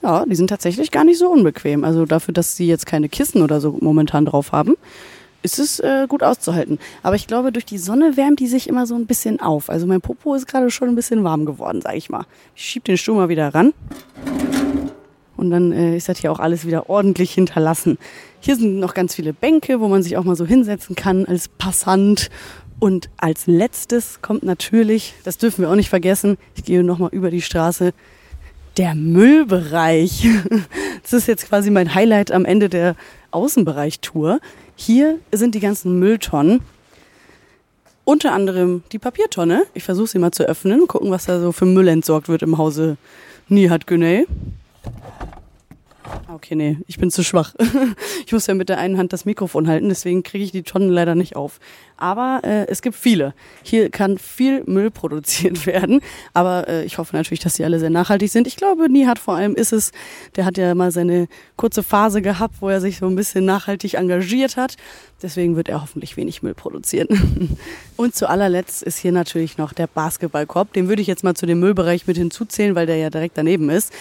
Ja, die sind tatsächlich gar nicht so unbequem. Also dafür, dass sie jetzt keine Kissen oder so momentan drauf haben, ist es äh, gut auszuhalten. Aber ich glaube, durch die Sonne wärmt die sich immer so ein bisschen auf. Also mein Popo ist gerade schon ein bisschen warm geworden, sag ich mal. Ich schieb den Stuhl mal wieder ran. Und dann äh, ist das hier auch alles wieder ordentlich hinterlassen. Hier sind noch ganz viele Bänke, wo man sich auch mal so hinsetzen kann als Passant. Und als letztes kommt natürlich, das dürfen wir auch nicht vergessen, ich gehe nochmal über die Straße, der Müllbereich. Das ist jetzt quasi mein Highlight am Ende der Außenbereich-Tour. Hier sind die ganzen Mülltonnen. Unter anderem die Papiertonne. Ich versuche sie mal zu öffnen, gucken, was da so für Müll entsorgt wird im Hause Nihat Güney. Okay, nee, ich bin zu schwach. Ich muss ja mit der einen Hand das Mikrofon halten, deswegen kriege ich die Tonnen leider nicht auf. Aber äh, es gibt viele. Hier kann viel Müll produziert werden. Aber äh, ich hoffe natürlich, dass die alle sehr nachhaltig sind. Ich glaube, Nihat vor allem ist es, der hat ja mal seine kurze Phase gehabt, wo er sich so ein bisschen nachhaltig engagiert hat. Deswegen wird er hoffentlich wenig Müll produzieren. Und zu allerletzt ist hier natürlich noch der Basketballkorb. Den würde ich jetzt mal zu dem Müllbereich mit hinzuzählen, weil der ja direkt daneben ist.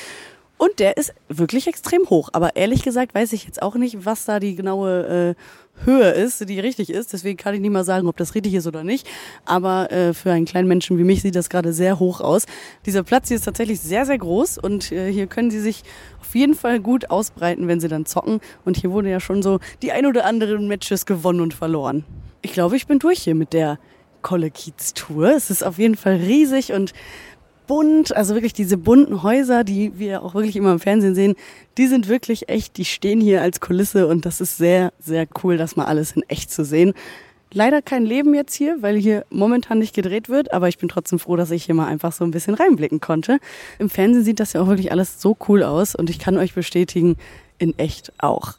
Und der ist wirklich extrem hoch. Aber ehrlich gesagt weiß ich jetzt auch nicht, was da die genaue äh, Höhe ist, die richtig ist. Deswegen kann ich nicht mal sagen, ob das richtig ist oder nicht. Aber äh, für einen kleinen Menschen wie mich sieht das gerade sehr hoch aus. Dieser Platz hier ist tatsächlich sehr, sehr groß und äh, hier können sie sich auf jeden Fall gut ausbreiten, wenn sie dann zocken. Und hier wurde ja schon so die ein oder anderen Matches gewonnen und verloren. Ich glaube, ich bin durch hier mit der Kolle Kiez Tour. Es ist auf jeden Fall riesig und bunt, also wirklich diese bunten Häuser, die wir auch wirklich immer im Fernsehen sehen, die sind wirklich echt, die stehen hier als Kulisse und das ist sehr, sehr cool, das mal alles in echt zu sehen. Leider kein Leben jetzt hier, weil hier momentan nicht gedreht wird, aber ich bin trotzdem froh, dass ich hier mal einfach so ein bisschen reinblicken konnte. Im Fernsehen sieht das ja auch wirklich alles so cool aus und ich kann euch bestätigen, in echt auch.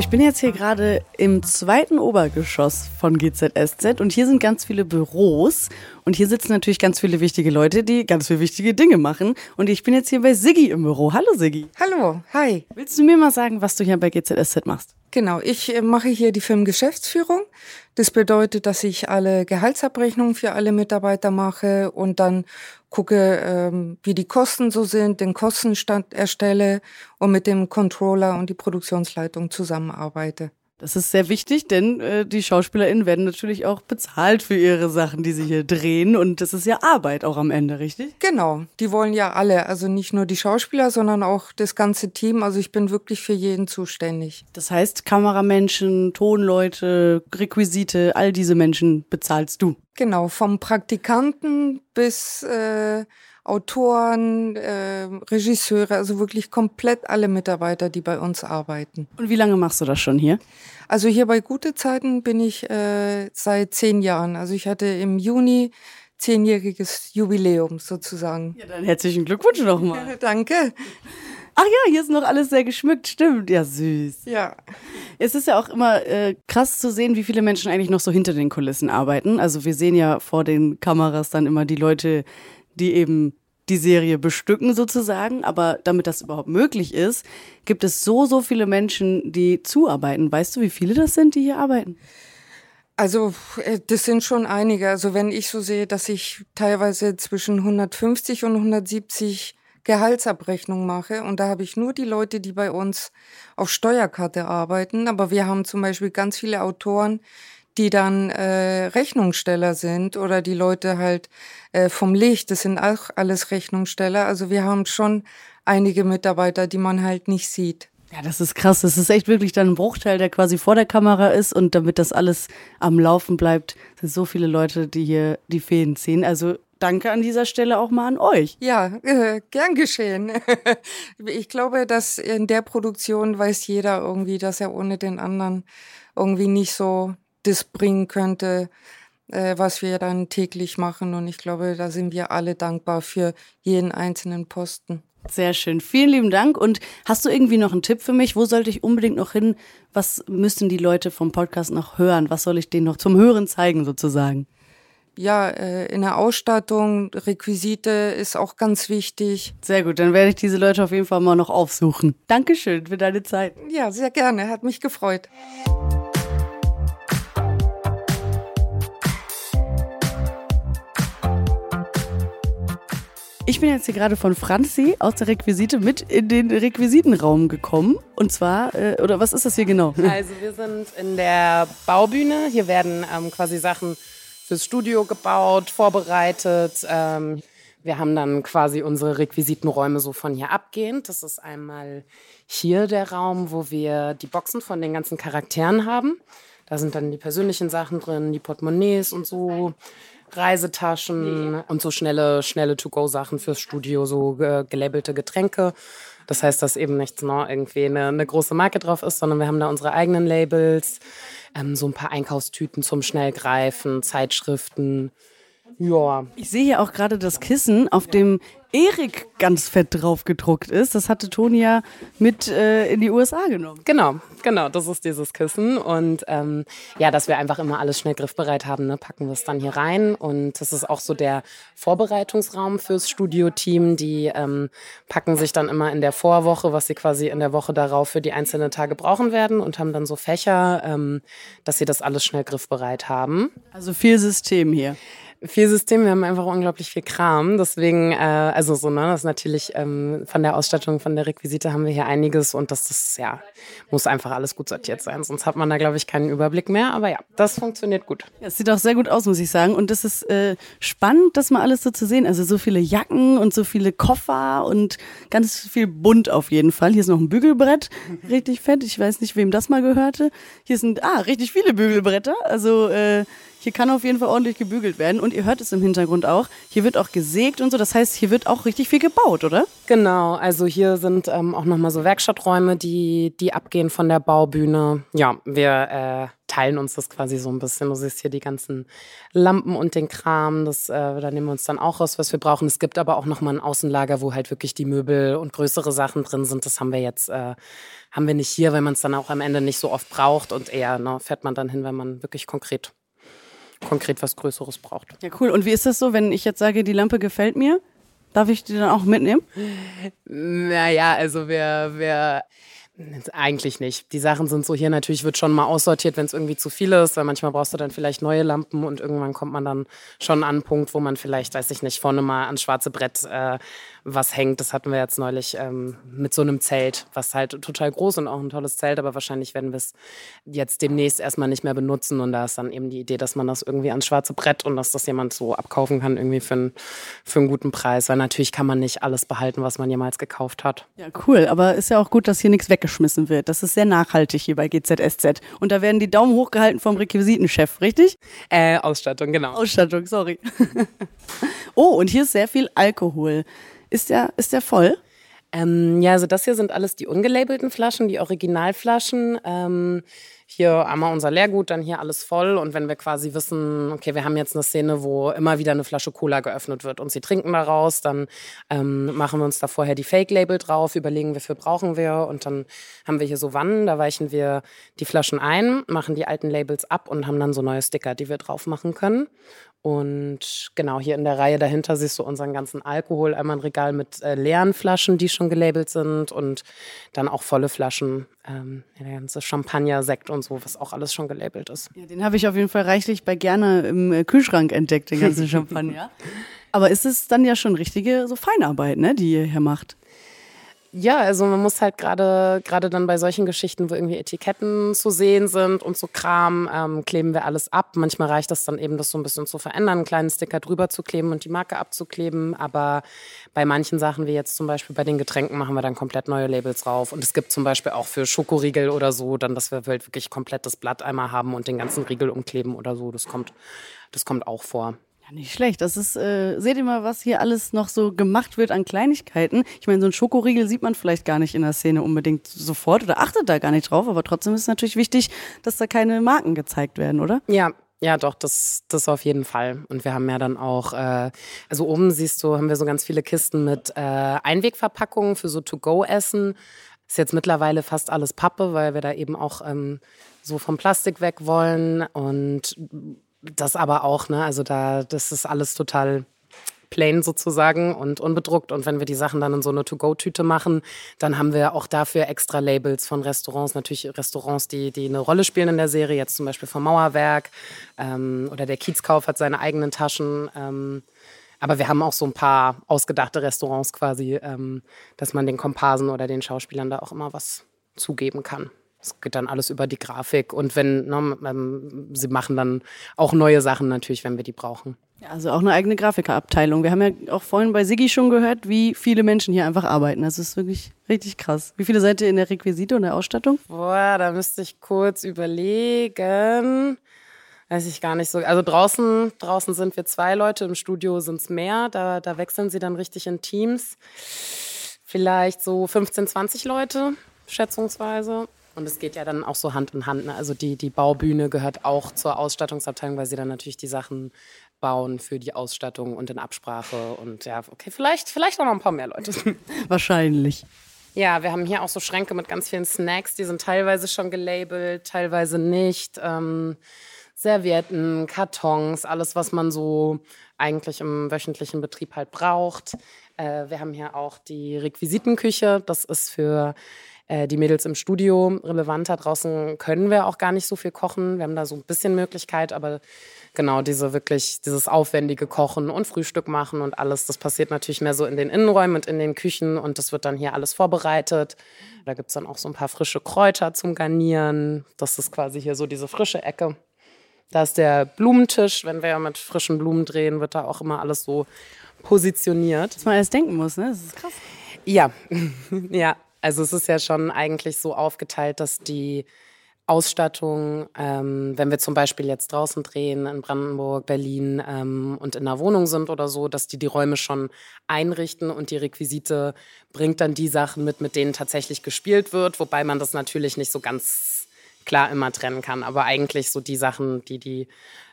Ich bin jetzt hier gerade im zweiten Obergeschoss von GZSZ und hier sind ganz viele Büros und hier sitzen natürlich ganz viele wichtige Leute, die ganz viele wichtige Dinge machen. Und ich bin jetzt hier bei Siggi im Büro. Hallo Siggi. Hallo, hi. Willst du mir mal sagen, was du hier bei GZSZ machst? Genau, ich äh, mache hier die Firmengeschäftsführung. Das bedeutet, dass ich alle Gehaltsabrechnungen für alle Mitarbeiter mache und dann gucke, ähm, wie die Kosten so sind, den Kostenstand erstelle und mit dem Controller und die Produktionsleitung zusammenarbeite. Das ist sehr wichtig, denn äh, die SchauspielerInnen werden natürlich auch bezahlt für ihre Sachen, die sie hier drehen. Und das ist ja Arbeit auch am Ende, richtig? Genau, die wollen ja alle, also nicht nur die Schauspieler, sondern auch das ganze Team. Also ich bin wirklich für jeden zuständig. Das heißt, Kameramenschen, Tonleute, Requisite, all diese Menschen bezahlst du. Genau, vom Praktikanten bis äh, Autoren, äh, Regisseure, also wirklich komplett alle Mitarbeiter, die bei uns arbeiten. Und wie lange machst du das schon hier? Also hier bei Gute Zeiten bin ich äh, seit zehn Jahren. Also ich hatte im Juni zehnjähriges Jubiläum sozusagen. Ja, dann herzlichen Glückwunsch nochmal. Ja, danke. Ach ja, hier ist noch alles sehr geschmückt, stimmt. Ja, süß. Ja. Es ist ja auch immer äh, krass zu sehen, wie viele Menschen eigentlich noch so hinter den Kulissen arbeiten. Also wir sehen ja vor den Kameras dann immer die Leute, die eben die Serie bestücken sozusagen. Aber damit das überhaupt möglich ist, gibt es so, so viele Menschen, die zuarbeiten. Weißt du, wie viele das sind, die hier arbeiten? Also äh, das sind schon einige. Also wenn ich so sehe, dass ich teilweise zwischen 150 und 170 Gehaltsabrechnung mache und da habe ich nur die Leute, die bei uns auf Steuerkarte arbeiten, aber wir haben zum Beispiel ganz viele Autoren, die dann äh, Rechnungssteller sind oder die Leute halt äh, vom Licht, das sind auch alles Rechnungssteller. Also wir haben schon einige Mitarbeiter, die man halt nicht sieht. Ja, das ist krass. Das ist echt wirklich dann ein Bruchteil, der quasi vor der Kamera ist und damit das alles am Laufen bleibt, sind so viele Leute, die hier die Fäden ziehen. Also danke an dieser Stelle auch mal an euch. Ja, äh, gern geschehen. ich glaube, dass in der Produktion weiß jeder irgendwie, dass er ohne den anderen irgendwie nicht so das bringen könnte, äh, was wir dann täglich machen. Und ich glaube, da sind wir alle dankbar für jeden einzelnen Posten. Sehr schön. Vielen lieben Dank. Und hast du irgendwie noch einen Tipp für mich? Wo sollte ich unbedingt noch hin? Was müssen die Leute vom Podcast noch hören? Was soll ich denen noch zum Hören zeigen sozusagen? Ja, äh, in der Ausstattung, Requisite ist auch ganz wichtig. Sehr gut, dann werde ich diese Leute auf jeden Fall mal noch aufsuchen. Dankeschön für deine Zeit. Ja, sehr gerne, hat mich gefreut. Ich bin jetzt hier gerade von Franzi aus der Requisite mit in den Requisitenraum gekommen. Und zwar, äh, oder was ist das hier genau? Also wir sind in der Baubühne. Hier werden ähm, quasi Sachen fürs Studio gebaut, vorbereitet. Ähm, wir haben dann quasi unsere Requisitenräume so von hier abgehend. Das ist einmal hier der Raum, wo wir die Boxen von den ganzen Charakteren haben. Da sind dann die persönlichen Sachen drin, die Portemonnaies und so. Reisetaschen nee. und so schnelle, schnelle To-Go-Sachen fürs Studio, so gelabelte Getränke. Das heißt, dass eben nicht nur irgendwie eine, eine, große Marke drauf ist, sondern wir haben da unsere eigenen Labels, ähm, so ein paar Einkaufstüten zum Schnellgreifen, Zeitschriften. Ja. Ich sehe hier auch gerade das Kissen, auf dem Erik ganz fett drauf gedruckt ist. Das hatte Toni ja mit äh, in die USA genommen. Genau, genau, das ist dieses Kissen. Und ähm, ja, dass wir einfach immer alles schnell griffbereit haben, ne, packen wir es dann hier rein. Und das ist auch so der Vorbereitungsraum fürs Studioteam. Die ähm, packen sich dann immer in der Vorwoche, was sie quasi in der Woche darauf für die einzelnen Tage brauchen werden und haben dann so Fächer, ähm, dass sie das alles schnell griffbereit haben. Also viel System hier viel System, wir haben einfach unglaublich viel Kram. Deswegen, äh, also so, ne, das ist natürlich ähm, von der Ausstattung, von der Requisite haben wir hier einiges und das, das ja, muss einfach alles gut sortiert sein. Sonst hat man da, glaube ich, keinen Überblick mehr. Aber ja, das funktioniert gut. Es sieht auch sehr gut aus, muss ich sagen. Und das ist äh, spannend, das mal alles so zu sehen. Also so viele Jacken und so viele Koffer und ganz viel bunt auf jeden Fall. Hier ist noch ein Bügelbrett, richtig fett. Ich weiß nicht, wem das mal gehörte. Hier sind, ah, richtig viele Bügelbretter. Also äh, hier kann auf jeden Fall ordentlich gebügelt werden und ihr hört es im Hintergrund auch. Hier wird auch gesägt und so. Das heißt, hier wird auch richtig viel gebaut, oder? Genau. Also hier sind ähm, auch nochmal so Werkstatträume, die, die abgehen von der Baubühne. Ja, wir äh, teilen uns das quasi so ein bisschen. Du siehst hier die ganzen Lampen und den Kram. Das, äh, da nehmen wir uns dann auch raus, was wir brauchen. Es gibt aber auch nochmal ein Außenlager, wo halt wirklich die Möbel und größere Sachen drin sind. Das haben wir jetzt, äh, haben wir nicht hier, weil man es dann auch am Ende nicht so oft braucht und eher ne, fährt man dann hin, wenn man wirklich konkret konkret was Größeres braucht. Ja, cool. Und wie ist das so, wenn ich jetzt sage, die Lampe gefällt mir? Darf ich die dann auch mitnehmen? Naja, also wir, wir eigentlich nicht. Die Sachen sind so hier natürlich wird schon mal aussortiert, wenn es irgendwie zu viel ist, weil manchmal brauchst du dann vielleicht neue Lampen und irgendwann kommt man dann schon an einen Punkt, wo man vielleicht, weiß ich nicht, vorne mal ans schwarze Brett äh, was hängt. Das hatten wir jetzt neulich ähm, mit so einem Zelt, was halt total groß und auch ein tolles Zelt, aber wahrscheinlich werden wir es jetzt demnächst erstmal nicht mehr benutzen. Und da ist dann eben die Idee, dass man das irgendwie ans schwarze Brett und dass das jemand so abkaufen kann, irgendwie für, ein, für einen guten Preis. Weil natürlich kann man nicht alles behalten, was man jemals gekauft hat. Ja, cool. Aber ist ja auch gut, dass hier nichts weggeschmissen wird. Das ist sehr nachhaltig hier bei GZSZ. Und da werden die Daumen hochgehalten vom Requisitenchef, richtig? Äh, Ausstattung, genau. Ausstattung, sorry. oh, und hier ist sehr viel Alkohol. Ist der, ist der voll? Ähm, ja, also das hier sind alles die ungelabelten Flaschen, die Originalflaschen. Ähm, hier einmal unser Leergut, dann hier alles voll. Und wenn wir quasi wissen, okay, wir haben jetzt eine Szene, wo immer wieder eine Flasche Cola geöffnet wird und sie trinken daraus, dann ähm, machen wir uns da vorher die Fake-Label drauf, überlegen, wie viel brauchen wir. Und dann haben wir hier so Wannen, da weichen wir die Flaschen ein, machen die alten Labels ab und haben dann so neue Sticker, die wir drauf machen können. Und genau hier in der Reihe dahinter siehst du unseren ganzen Alkohol. Einmal ein Regal mit äh, leeren Flaschen, die schon gelabelt sind und dann auch volle Flaschen. Ähm, der ganze Champagner, Sekt und so, was auch alles schon gelabelt ist. Ja, den habe ich auf jeden Fall reichlich bei gerne im äh, Kühlschrank entdeckt, den ganzen Champagner. Aber ist es dann ja schon richtige so Feinarbeit, ne, die ihr hier macht? Ja, also man muss halt gerade gerade dann bei solchen Geschichten, wo irgendwie Etiketten zu sehen sind und so Kram, ähm, kleben wir alles ab. Manchmal reicht das dann eben, das so ein bisschen zu verändern, einen kleinen Sticker drüber zu kleben und die Marke abzukleben. Aber bei manchen Sachen, wie jetzt zum Beispiel bei den Getränken, machen wir dann komplett neue Labels drauf. Und es gibt zum Beispiel auch für Schokoriegel oder so, dann, dass wir halt wirklich komplett das Blatt einmal haben und den ganzen Riegel umkleben oder so. Das kommt, das kommt auch vor. Nicht schlecht. Das ist, äh, seht ihr mal, was hier alles noch so gemacht wird an Kleinigkeiten. Ich meine, so ein Schokoriegel sieht man vielleicht gar nicht in der Szene unbedingt sofort oder achtet da gar nicht drauf, aber trotzdem ist es natürlich wichtig, dass da keine Marken gezeigt werden, oder? Ja, ja, doch, das, das auf jeden Fall. Und wir haben ja dann auch, äh, also oben siehst du, haben wir so ganz viele Kisten mit äh, Einwegverpackungen für so To-Go-Essen. Ist jetzt mittlerweile fast alles Pappe, weil wir da eben auch ähm, so vom Plastik weg wollen. Und das aber auch, ne? Also da, das ist alles total plain sozusagen und unbedruckt. Und wenn wir die Sachen dann in so eine To-Go-Tüte machen, dann haben wir auch dafür extra Labels von Restaurants. Natürlich Restaurants, die, die eine Rolle spielen in der Serie, jetzt zum Beispiel vom Mauerwerk ähm, oder der Kiezkauf hat seine eigenen Taschen. Ähm, aber wir haben auch so ein paar ausgedachte Restaurants quasi, ähm, dass man den Komparsen oder den Schauspielern da auch immer was zugeben kann. Es geht dann alles über die Grafik und wenn, ne, ähm, sie machen dann auch neue Sachen natürlich, wenn wir die brauchen. Also auch eine eigene Grafikerabteilung. Wir haben ja auch vorhin bei Siggi schon gehört, wie viele Menschen hier einfach arbeiten. Das ist wirklich richtig krass. Wie viele seid ihr in der Requisite und der Ausstattung? Boah, da müsste ich kurz überlegen. Weiß ich gar nicht so. Also draußen, draußen sind wir zwei Leute, im Studio sind es mehr. Da, da wechseln sie dann richtig in Teams. Vielleicht so 15, 20 Leute, schätzungsweise. Und es geht ja dann auch so Hand in Hand. Ne? Also die, die Baubühne gehört auch zur Ausstattungsabteilung, weil sie dann natürlich die Sachen bauen für die Ausstattung und in Absprache. Und ja, okay, vielleicht, vielleicht auch noch ein paar mehr Leute. Wahrscheinlich. Ja, wir haben hier auch so Schränke mit ganz vielen Snacks. Die sind teilweise schon gelabelt, teilweise nicht. Ähm, Servietten, Kartons, alles, was man so eigentlich im wöchentlichen Betrieb halt braucht. Äh, wir haben hier auch die Requisitenküche. Das ist für äh, die Mädels im Studio relevanter. Draußen können wir auch gar nicht so viel kochen. Wir haben da so ein bisschen Möglichkeit, aber genau diese wirklich, dieses aufwendige Kochen und Frühstück machen und alles, das passiert natürlich mehr so in den Innenräumen und in den Küchen und das wird dann hier alles vorbereitet. Da gibt es dann auch so ein paar frische Kräuter zum Garnieren. Das ist quasi hier so diese frische Ecke. Da ist der Blumentisch. Wenn wir ja mit frischen Blumen drehen, wird da auch immer alles so positioniert. Was man alles denken muss, ne? Das ist krass. Ja, ja. Also es ist ja schon eigentlich so aufgeteilt, dass die Ausstattung, ähm, wenn wir zum Beispiel jetzt draußen drehen in Brandenburg, Berlin ähm, und in einer Wohnung sind oder so, dass die die Räume schon einrichten und die Requisite bringt dann die Sachen mit, mit denen tatsächlich gespielt wird, wobei man das natürlich nicht so ganz klar immer trennen kann. Aber eigentlich so die Sachen, die die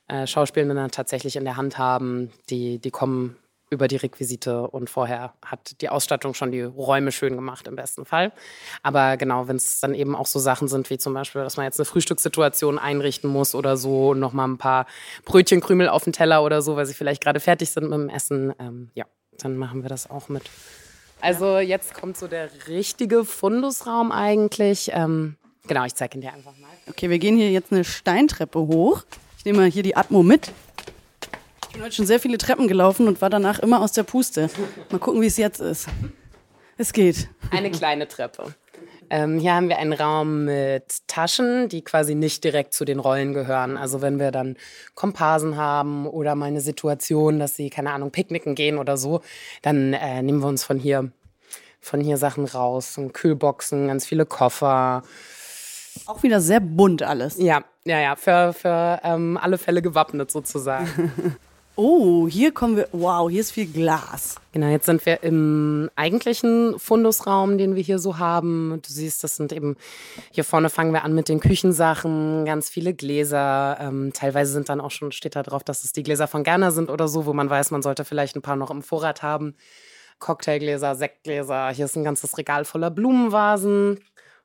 äh, Schauspielenden dann tatsächlich in der Hand haben, die, die kommen über die Requisite und vorher hat die Ausstattung schon die Räume schön gemacht im besten Fall. Aber genau, wenn es dann eben auch so Sachen sind wie zum Beispiel, dass man jetzt eine Frühstückssituation einrichten muss oder so, noch mal ein paar Brötchenkrümel auf den Teller oder so, weil sie vielleicht gerade fertig sind mit dem Essen, ähm, ja, dann machen wir das auch mit. Also jetzt kommt so der richtige Fundusraum eigentlich. Ähm, genau, ich zeige ihn dir einfach mal. Okay, wir gehen hier jetzt eine Steintreppe hoch. Ich nehme mal hier die Atmo mit. Ich bin heute schon sehr viele Treppen gelaufen und war danach immer aus der Puste. Mal gucken, wie es jetzt ist. Es geht. Eine kleine Treppe. Ähm, hier haben wir einen Raum mit Taschen, die quasi nicht direkt zu den Rollen gehören. Also wenn wir dann Komparsen haben oder mal eine Situation, dass sie, keine Ahnung, picknicken gehen oder so, dann äh, nehmen wir uns von hier, von hier Sachen raus. Und Kühlboxen, ganz viele Koffer. Auch wieder sehr bunt alles. Ja, ja, ja, für, für ähm, alle Fälle gewappnet sozusagen. Oh, hier kommen wir. Wow, hier ist viel Glas. Genau, jetzt sind wir im eigentlichen Fundusraum, den wir hier so haben. Du siehst, das sind eben, hier vorne fangen wir an mit den Küchensachen, ganz viele Gläser. Ähm, teilweise sind dann auch schon, steht da drauf, dass es die Gläser von Gerner sind oder so, wo man weiß, man sollte vielleicht ein paar noch im Vorrat haben. Cocktailgläser, Sektgläser. Hier ist ein ganzes Regal voller Blumenvasen.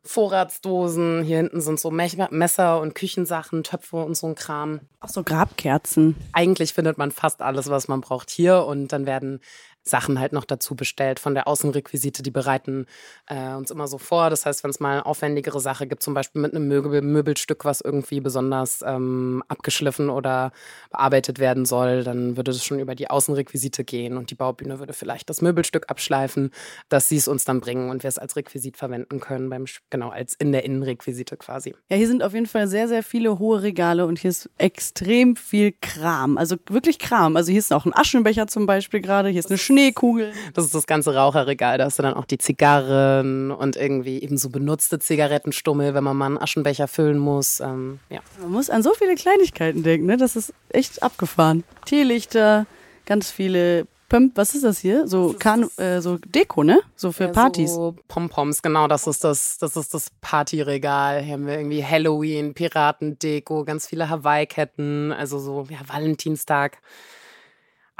Vorratsdosen. Hier hinten sind so Messer und Küchensachen, Töpfe und so ein Kram. Auch so Grabkerzen. Eigentlich findet man fast alles, was man braucht hier. Und dann werden Sachen halt noch dazu bestellt von der Außenrequisite. Die bereiten äh, uns immer so vor. Das heißt, wenn es mal eine aufwendigere Sache gibt, zum Beispiel mit einem Möbel, Möbelstück, was irgendwie besonders ähm, abgeschliffen oder bearbeitet werden soll, dann würde das schon über die Außenrequisite gehen und die Baubühne würde vielleicht das Möbelstück abschleifen, dass sie es uns dann bringen und wir es als Requisit verwenden können, beim, genau, als in der Innenrequisite quasi. Ja, hier sind auf jeden Fall sehr, sehr viele hohe Regale und hier ist extrem viel Kram. Also wirklich Kram. Also hier ist auch ein Aschenbecher zum Beispiel gerade, hier ist eine Schneekugel. Das ist das ganze Raucherregal. Da hast du dann auch die Zigarren und irgendwie eben so benutzte Zigarettenstummel, wenn man mal einen Aschenbecher füllen muss. Ähm, ja. Man muss an so viele Kleinigkeiten denken, ne? Das ist echt abgefahren. Teelichter, ganz viele was ist das hier? So, Kanu, äh, so Deko, ne? So für Ja, Partys. So Pompoms, genau, das ist das, das ist das Partyregal. Hier haben wir irgendwie Halloween, Piratendeko, ganz viele Hawaii-Ketten, also so, ja, Valentinstag.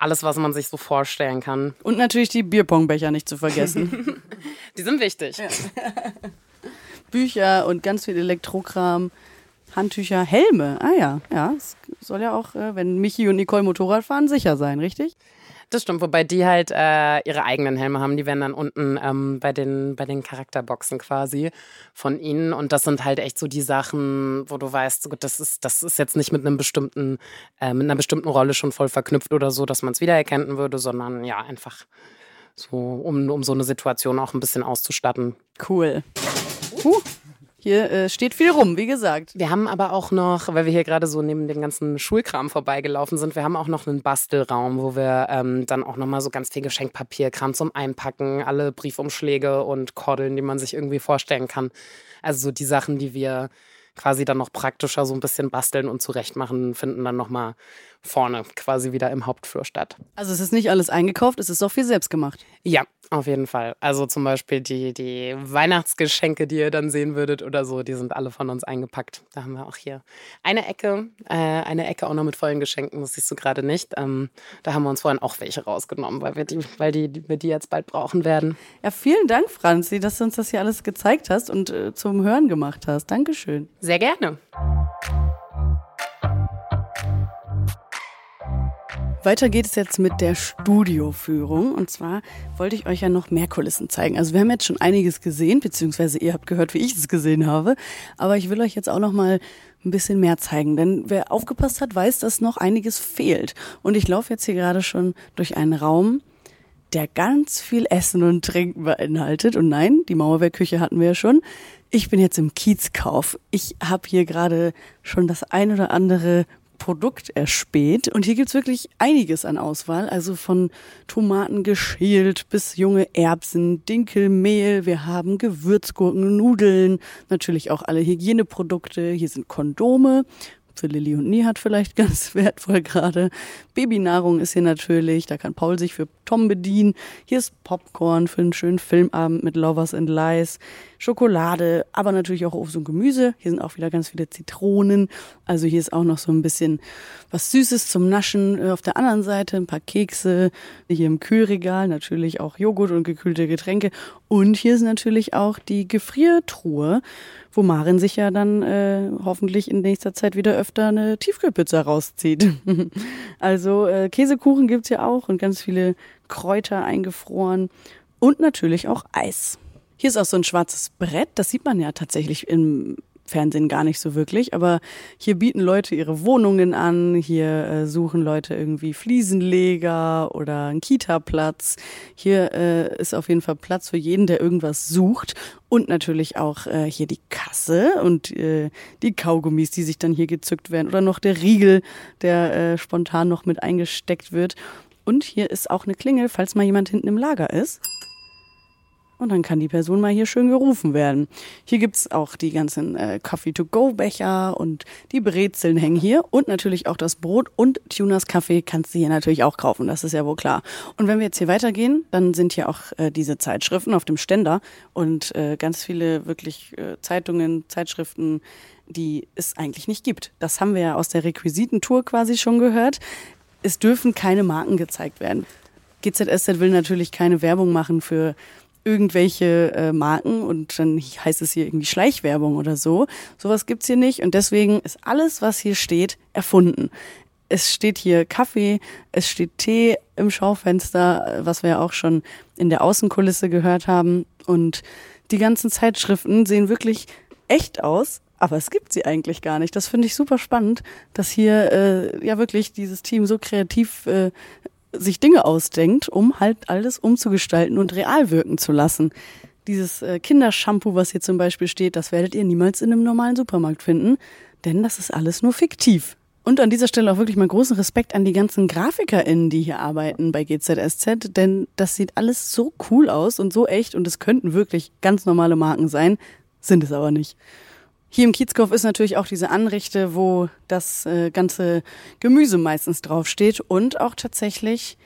Alles, was man sich so vorstellen kann. Und natürlich die Bierpongbecher nicht zu vergessen. Die sind wichtig. Bücher und ganz viel Elektrokram. Handtücher, Helme. Ah ja, ja. Es soll ja auch, äh, wenn Michi und Nicole Motorrad fahren, sicher sein, richtig? Das stimmt, wobei die halt äh, ihre eigenen Helme haben. Die werden dann unten ähm, bei, den, bei den Charakterboxen quasi von ihnen. Und das sind halt echt so die Sachen, wo du weißt, gut, das ist, das ist jetzt nicht mit einem bestimmten, äh, mit einer bestimmten Rolle schon voll verknüpft oder so, dass man es wiedererkennen würde, sondern ja, einfach so, um, um so eine Situation auch ein bisschen auszustatten. Cool. Huh. Hier äh, steht viel rum, wie gesagt. Wir haben aber auch noch, weil wir hier gerade so neben dem ganzen Schulkram vorbeigelaufen sind, wir haben auch noch einen Bastelraum, wo wir ähm, dann auch nochmal so ganz viel Geschenkpapierkram zum Einpacken, alle Briefumschläge und Kordeln, die man sich irgendwie vorstellen kann. Also so die Sachen, die wir quasi dann noch praktischer so ein bisschen basteln und zurechtmachen, finden dann nochmal vorne quasi wieder im Hauptflur statt. Also es ist nicht alles eingekauft, es ist auch viel selbst gemacht. Ja, auf jeden Fall. Also zum Beispiel die, die Weihnachtsgeschenke, die ihr dann sehen würdet oder so, die sind alle von uns eingepackt. Da haben wir auch hier eine Ecke, äh, eine Ecke auch noch mit vollen Geschenken, das siehst du gerade nicht. Ähm, da haben wir uns vorhin auch welche rausgenommen, weil wir die, weil die, die, wir die jetzt bald brauchen werden. Ja, vielen Dank, Franzi, dass du uns das hier alles gezeigt hast und äh, zum Hören gemacht hast. Dankeschön. Sehr gerne. Weiter geht es jetzt mit der Studioführung. Und zwar wollte ich euch ja noch mehr Kulissen zeigen. Also wir haben jetzt schon einiges gesehen, beziehungsweise ihr habt gehört, wie ich es gesehen habe. Aber ich will euch jetzt auch noch mal ein bisschen mehr zeigen. Denn wer aufgepasst hat, weiß, dass noch einiges fehlt. Und ich laufe jetzt hier gerade schon durch einen Raum, der ganz viel Essen und Trinken beinhaltet. Und nein, die Mauerwerkküche hatten wir ja schon. Ich bin jetzt im Kiezkauf. Ich habe hier gerade schon das ein oder andere Produkt erspäht. Und hier gibt's wirklich einiges an Auswahl. Also von Tomaten geschält bis junge Erbsen, Dinkelmehl. Wir haben Gewürzgurken, Nudeln, natürlich auch alle Hygieneprodukte. Hier sind Kondome. Für Lilly und Nihat vielleicht ganz wertvoll gerade. Babynahrung ist hier natürlich, da kann Paul sich für Tom bedienen. Hier ist Popcorn für einen schönen Filmabend mit Lovers and Lies. Schokolade, aber natürlich auch Obst und Gemüse. Hier sind auch wieder ganz viele Zitronen. Also hier ist auch noch so ein bisschen was Süßes zum Naschen. Auf der anderen Seite ein paar Kekse. Hier im Kühlregal natürlich auch Joghurt und gekühlte Getränke. Und hier ist natürlich auch die Gefriertruhe, wo Marin sich ja dann äh, hoffentlich in nächster Zeit wieder öfter eine Tiefkühlpizza rauszieht. also äh, Käsekuchen gibt's hier auch und ganz viele Kräuter eingefroren. Und natürlich auch Eis. Hier ist auch so ein schwarzes Brett, das sieht man ja tatsächlich im Fernsehen gar nicht so wirklich, aber hier bieten Leute ihre Wohnungen an, hier äh, suchen Leute irgendwie Fliesenleger oder einen Kita-Platz. Hier äh, ist auf jeden Fall Platz für jeden, der irgendwas sucht und natürlich auch äh, hier die Kasse und äh, die Kaugummis, die sich dann hier gezückt werden oder noch der Riegel, der äh, spontan noch mit eingesteckt wird. Und hier ist auch eine Klingel, falls mal jemand hinten im Lager ist. Und dann kann die Person mal hier schön gerufen werden. Hier gibt's auch die ganzen äh, Coffee-to-go-Becher und die Brezeln hängen hier. Und natürlich auch das Brot und Tunas Kaffee kannst du hier natürlich auch kaufen, das ist ja wohl klar. Und wenn wir jetzt hier weitergehen, dann sind hier auch äh, diese Zeitschriften auf dem Ständer und äh, ganz viele wirklich äh, Zeitungen, Zeitschriften, die es eigentlich nicht gibt. Das haben wir ja aus der Requisitentour quasi schon gehört. Es dürfen keine Marken gezeigt werden. GZSZ will natürlich keine Werbung machen für irgendwelche äh, Marken und dann heißt es hier irgendwie Schleichwerbung oder so. Sowas gibt's hier nicht und deswegen ist alles, was hier steht, erfunden. Es steht hier Kaffee, es steht Tee im Schaufenster, was wir ja auch schon in der Außenkulisse gehört haben. Und die ganzen Zeitschriften sehen wirklich echt aus, aber es gibt sie eigentlich gar nicht. Das finde ich super spannend, dass hier äh, ja wirklich dieses Team so kreativ äh, sich Dinge ausdenkt, um halt alles umzugestalten und real wirken zu lassen. Dieses äh, Kindershampoo, was hier zum Beispiel steht, das werdet ihr niemals in einem normalen Supermarkt finden, denn das ist alles nur fiktiv. Und an dieser Stelle auch wirklich mal großen Respekt an die ganzen GrafikerInnen, die hier arbeiten bei GZSZ, denn das sieht alles so cool aus und so echt und es könnten wirklich ganz normale Marken sein, sind es aber nicht. Hier im Kiezkopf ist natürlich auch diese Anrichte, wo das äh, ganze Gemüse meistens draufsteht und auch tatsächlich,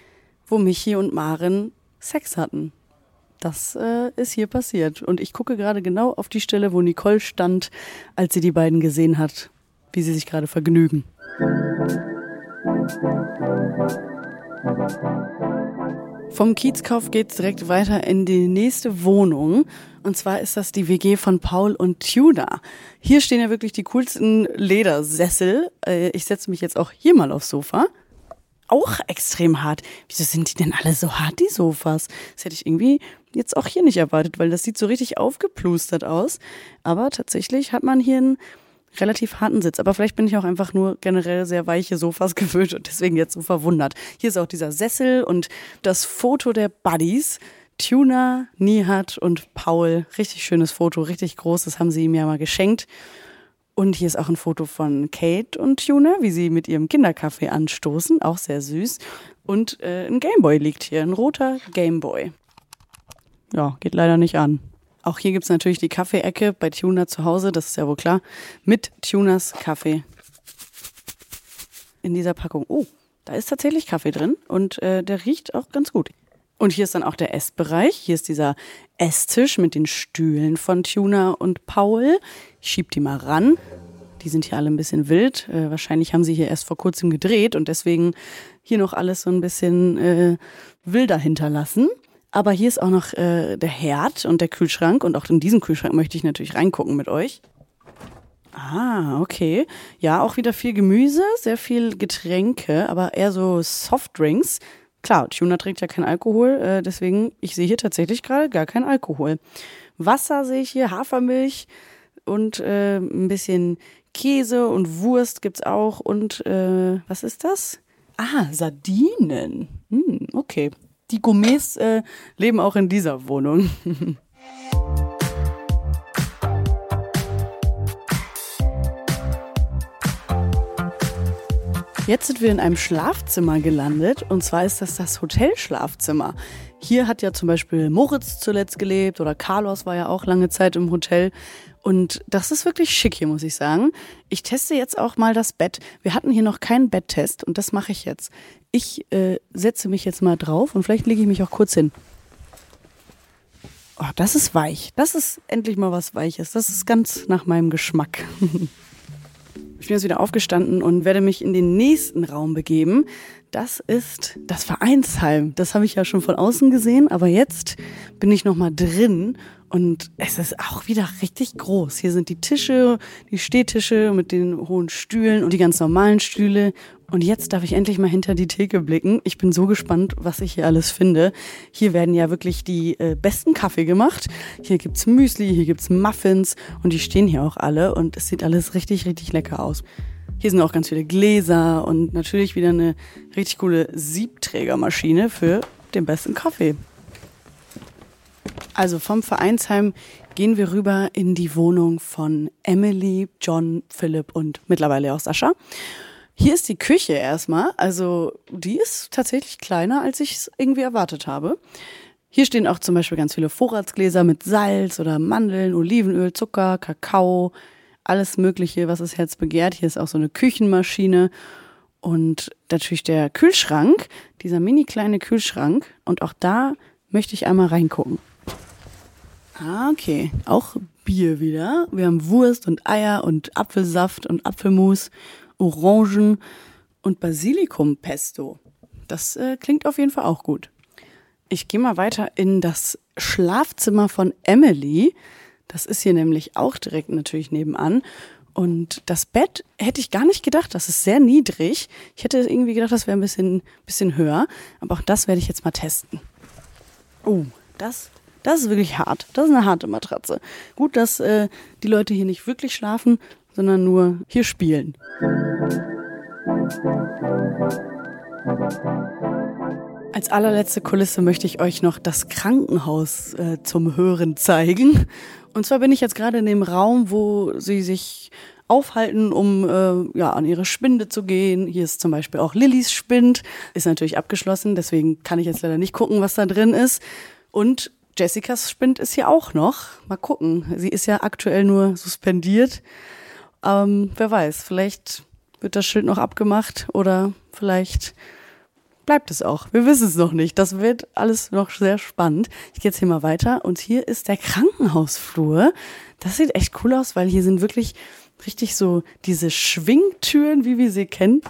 wo Michi und Maren Sex hatten. Das äh, ist hier passiert. Und ich gucke gerade genau auf die Stelle, wo Nicole stand, als sie die beiden gesehen hat, wie sie sich gerade vergnügen. Vom Kiezkauf geht's direkt weiter in die nächste Wohnung. Und zwar ist das die WG von Paul und Tuna. Hier stehen ja wirklich die coolsten Ledersessel. Äh, ich setze mich jetzt auch hier mal aufs Sofa. Auch extrem hart. Wieso sind die denn alle so hart, die Sofas? Das hätte ich irgendwie jetzt auch hier nicht erwartet, weil das sieht so richtig aufgeplustert aus. Aber tatsächlich hat man hier einen relativ harten Sitz. Aber vielleicht bin ich auch einfach nur generell sehr weiche Sofas gewöhnt und deswegen jetzt so verwundert. Hier ist auch dieser Sessel und das Foto der Buddies. Tuna, Nihat und Paul. Richtig schönes Foto, richtig groß. Das haben sie ihm ja mal geschenkt. Und hier ist auch ein Foto von Kate und Tuna, wie sie mit ihrem Kinderkaffee anstoßen. Auch sehr süß. Und äh, ein Gameboy liegt hier, ein roter Gameboy. Ja, geht leider nicht an. Auch hier gibt's natürlich die Kaffeeecke bei Tuna zu Hause, das ist ja wohl klar. Mit Tunas Kaffee. In dieser Packung. Oh, da ist tatsächlich Kaffee drin und äh, der riecht auch ganz gut. Und hier ist dann auch der Essbereich. Hier ist dieser Esstisch mit den Stühlen von Tuna und Paul. Ich schieb die mal ran. Die sind hier alle ein bisschen wild. Äh, wahrscheinlich haben sie hier erst vor kurzem gedreht und deswegen hier noch alles so ein bisschen äh, wilder hinterlassen. Aber hier ist auch noch äh, der Herd und der Kühlschrank. Und auch in diesen Kühlschrank möchte ich natürlich reingucken mit euch. Ah, okay. Ja, auch wieder viel Gemüse, sehr viel Getränke, aber eher so Softdrinks. Klar, Tuna trinkt ja kein Alkohol, äh, deswegen, ich sehe hier tatsächlich gerade gar kein Alkohol. Wasser sehe ich hier, Hafermilch und äh, ein bisschen Käse und Wurst gibt's auch. Und äh, was ist das? Ah, Sardinen. Hm, okay die Gourmets äh, leben auch in dieser Wohnung. Jetzt sind wir in einem Schlafzimmer gelandet und zwar ist das das Hotelschlafzimmer. Hier hat ja zum Beispiel Moritz zuletzt gelebt oder Carlos war ja auch lange Zeit im Hotel und das ist wirklich schick hier, muss ich sagen. Ich teste jetzt auch mal das Bett. Wir hatten hier noch keinen Betttest und das mache ich jetzt. Ich äh, setze mich jetzt mal drauf und vielleicht lege ich mich auch kurz hin. Oh, das ist weich. Das ist endlich mal was Weiches. Das ist ganz nach meinem Geschmack. ich bin jetzt wieder aufgestanden und werde mich in den nächsten Raum begeben. Das ist das Vereinsheim. Das habe ich ja schon von außen gesehen, aber jetzt bin ich noch mal drin und es ist auch wieder richtig groß. Hier sind die Tische, die Stehtische mit den hohen Stühlen und die ganz normalen Stühle. Und jetzt darf ich endlich mal hinter die Theke blicken. Ich bin so gespannt, was ich hier alles finde. Hier werden ja wirklich die äh, besten Kaffee gemacht. Hier gibt's Müsli, hier gibt's Muffins und die stehen hier auch alle und es sieht alles richtig, richtig lecker aus. Hier sind auch ganz viele Gläser und natürlich wieder eine richtig coole Siebträgermaschine für den besten Kaffee. Also vom Vereinsheim gehen wir rüber in die Wohnung von Emily, John, Philipp und mittlerweile auch Sascha. Hier ist die Küche erstmal. Also die ist tatsächlich kleiner, als ich es irgendwie erwartet habe. Hier stehen auch zum Beispiel ganz viele Vorratsgläser mit Salz oder Mandeln, Olivenöl, Zucker, Kakao, alles Mögliche, was das Herz begehrt. Hier ist auch so eine Küchenmaschine und natürlich der Kühlschrank, dieser mini kleine Kühlschrank. Und auch da möchte ich einmal reingucken. Ah, okay. Auch Bier wieder. Wir haben Wurst und Eier und Apfelsaft und Apfelmus, Orangen und Basilikumpesto. Das äh, klingt auf jeden Fall auch gut. Ich gehe mal weiter in das Schlafzimmer von Emily. Das ist hier nämlich auch direkt natürlich nebenan. Und das Bett hätte ich gar nicht gedacht, das ist sehr niedrig. Ich hätte irgendwie gedacht, das wäre ein bisschen, bisschen höher. Aber auch das werde ich jetzt mal testen. Oh, das, das ist wirklich hart. Das ist eine harte Matratze. Gut, dass äh, die Leute hier nicht wirklich schlafen, sondern nur hier spielen. Als allerletzte Kulisse möchte ich euch noch das Krankenhaus äh, zum Hören zeigen. Und zwar bin ich jetzt gerade in dem Raum, wo sie sich aufhalten, um äh, ja, an ihre Spinde zu gehen. Hier ist zum Beispiel auch Lillys Spind. Ist natürlich abgeschlossen, deswegen kann ich jetzt leider nicht gucken, was da drin ist. Und Jessicas Spind ist hier auch noch. Mal gucken. Sie ist ja aktuell nur suspendiert. Ähm, wer weiß, vielleicht wird das Schild noch abgemacht oder vielleicht bleibt es auch. Wir wissen es noch nicht. Das wird alles noch sehr spannend. Ich gehe jetzt hier mal weiter und hier ist der Krankenhausflur. Das sieht echt cool aus, weil hier sind wirklich richtig so diese Schwingtüren, wie wir sie kennen.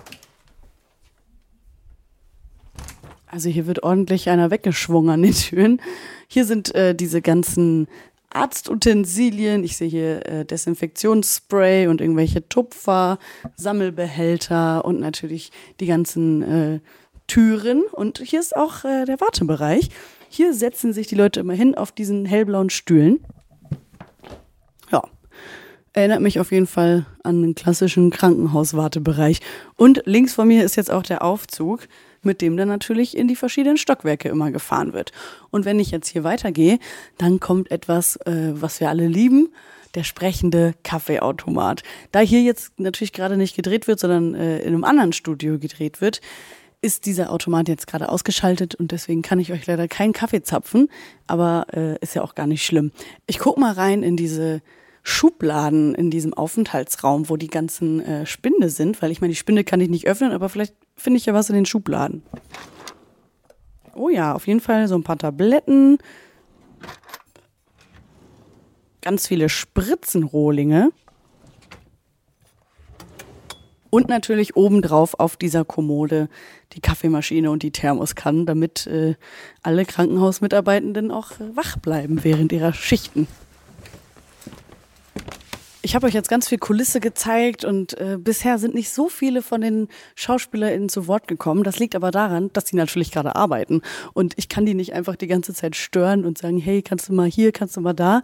Also hier wird ordentlich einer weggeschwungen an den Türen. Hier sind äh, diese ganzen Arztutensilien. Ich sehe hier äh, Desinfektionsspray und irgendwelche Tupfer, Sammelbehälter und natürlich die ganzen äh, Türen. Und hier ist auch äh, der Wartebereich. Hier setzen sich die Leute immer hin auf diesen hellblauen Stühlen. Ja, erinnert mich auf jeden Fall an einen klassischen Krankenhauswartebereich. Und links von mir ist jetzt auch der Aufzug, mit dem dann natürlich in die verschiedenen Stockwerke immer gefahren wird. Und wenn ich jetzt hier weitergehe, dann kommt etwas, äh, was wir alle lieben, der sprechende Kaffeeautomat. Da hier jetzt natürlich gerade nicht gedreht wird, sondern äh, in einem anderen Studio gedreht wird, ist dieser Automat jetzt gerade ausgeschaltet und deswegen kann ich euch leider keinen Kaffee zapfen, aber äh, ist ja auch gar nicht schlimm. Ich guck mal rein in diese Schubladen in diesem Aufenthaltsraum, wo die ganzen äh, Spinde sind, weil ich meine, die Spinde kann ich nicht öffnen, aber vielleicht finde ich ja was in den Schubladen. Oh ja, auf jeden Fall so ein paar Tabletten, ganz viele Spritzenrohlinge und natürlich obendrauf auf dieser Kommode die Kaffeemaschine und die Thermoskannen, damit äh, alle Krankenhausmitarbeitenden auch äh, wach bleiben während ihrer Schichten. Ich habe euch jetzt ganz viel Kulisse gezeigt und äh, bisher sind nicht so viele von den SchauspielerInnen zu Wort gekommen. Das liegt aber daran, dass sie natürlich gerade arbeiten. Und ich kann die nicht einfach die ganze Zeit stören und sagen, hey, kannst du mal hier, kannst du mal da.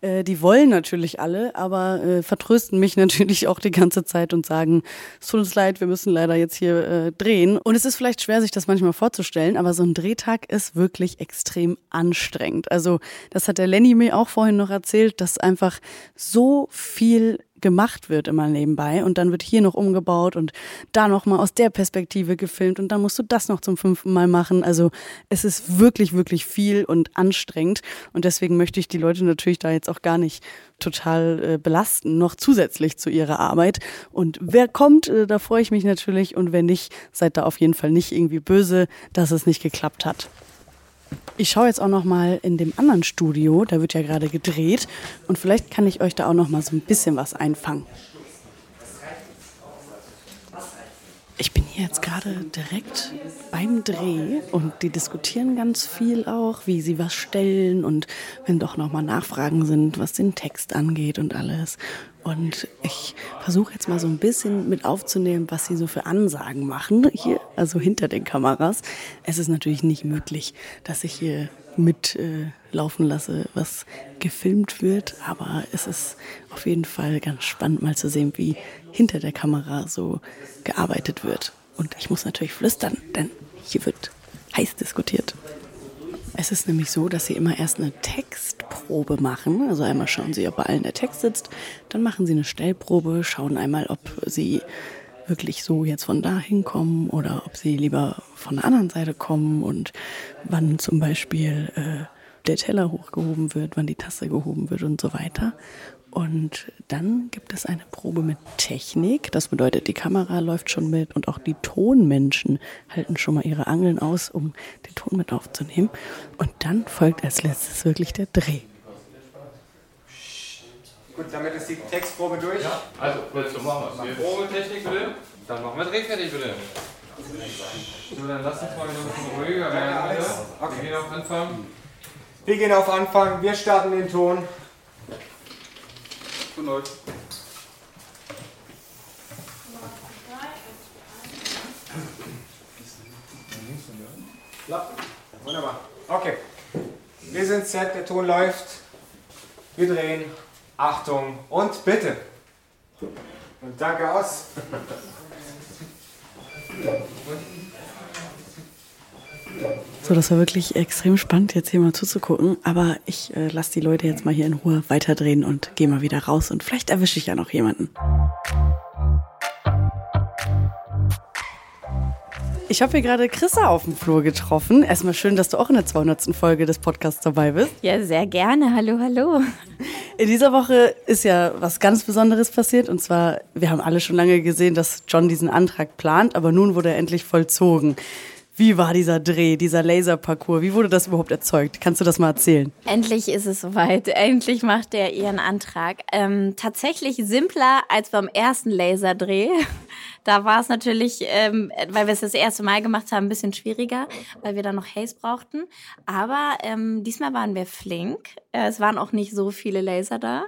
Äh, die wollen natürlich alle, aber äh, vertrösten mich natürlich auch die ganze Zeit und sagen, es tut uns leid, wir müssen leider jetzt hier äh, drehen. Und es ist vielleicht schwer, sich das manchmal vorzustellen, aber so ein Drehtag ist wirklich extrem anstrengend. Also das hat der Lenny mir auch vorhin noch erzählt, dass einfach so viel viel gemacht wird immer nebenbei und dann wird hier noch umgebaut und da noch mal aus der Perspektive gefilmt und dann musst du das noch zum fünften Mal machen. Also es ist wirklich, wirklich viel und anstrengend und deswegen möchte ich die Leute natürlich da jetzt auch gar nicht total äh, belasten, noch zusätzlich zu ihrer Arbeit. Und wer kommt, äh, da freue ich mich natürlich und wenn nicht, seid da auf jeden Fall nicht irgendwie böse, dass es nicht geklappt hat. Ich schaue jetzt auch noch mal in dem anderen Studio, da wird ja gerade gedreht und vielleicht kann ich euch da auch noch mal so ein bisschen was einfangen. Ich bin hier jetzt gerade direkt beim Dreh und die diskutieren ganz viel auch, wie sie was stellen und wenn doch noch mal Nachfragen sind, was den Text angeht und alles. Und ich versuche jetzt mal so ein bisschen mit aufzunehmen, was sie so für Ansagen machen hier, also hinter den Kameras. Es ist natürlich nicht möglich, dass ich hier mitlaufen äh, lasse, was gefilmt wird, aber es ist auf jeden Fall ganz spannend mal zu sehen, wie hinter der Kamera so gearbeitet wird. Und ich muss natürlich flüstern, denn hier wird heiß diskutiert. Es ist nämlich so, dass sie immer erst eine Textprobe machen. Also einmal schauen sie, ob bei allen der Text sitzt. Dann machen sie eine Stellprobe, schauen einmal, ob sie wirklich so jetzt von da hinkommen oder ob sie lieber von der anderen Seite kommen und wann zum Beispiel äh, der Teller hochgehoben wird, wann die Tasse gehoben wird und so weiter. Und dann gibt es eine Probe mit Technik. Das bedeutet, die Kamera läuft schon mit und auch die Tonmenschen halten schon mal ihre Angeln aus, um den Ton mit aufzunehmen. Und dann folgt als letztes wirklich der Dreh. Gut, damit ist die Textprobe durch. Ja, also, du machen wir Probetechnik bitte? Dann machen wir Drehfertig bitte. So, dann lass uns mal ein bisschen ruhiger werden bitte. Okay. Wir gehen auf Anfang. Wir gehen auf Anfang, wir starten den Ton. Gute Ja, Wunderbar. Okay. Wir sind set, der Ton läuft. Wir drehen. Achtung und bitte. Und danke aus. So, das war wirklich extrem spannend, jetzt hier mal zuzugucken. Aber ich äh, lasse die Leute jetzt mal hier in Ruhe weiterdrehen und gehe mal wieder raus. Und vielleicht erwische ich ja noch jemanden. Ich habe hier gerade Chrissa auf dem Flur getroffen. Erstmal schön, dass du auch in der 200. Folge des Podcasts dabei bist. Ja, sehr gerne. Hallo, hallo. In dieser Woche ist ja was ganz Besonderes passiert. Und zwar, wir haben alle schon lange gesehen, dass John diesen Antrag plant, aber nun wurde er endlich vollzogen. Wie war dieser Dreh, dieser Laserparcours? Wie wurde das überhaupt erzeugt? Kannst du das mal erzählen? Endlich ist es soweit. Endlich macht er ihren Antrag. Ähm, tatsächlich simpler als beim ersten Laserdreh. Da war es natürlich, ähm, weil wir es das erste Mal gemacht haben, ein bisschen schwieriger, weil wir da noch Haze brauchten. Aber ähm, diesmal waren wir flink. Äh, es waren auch nicht so viele Laser da.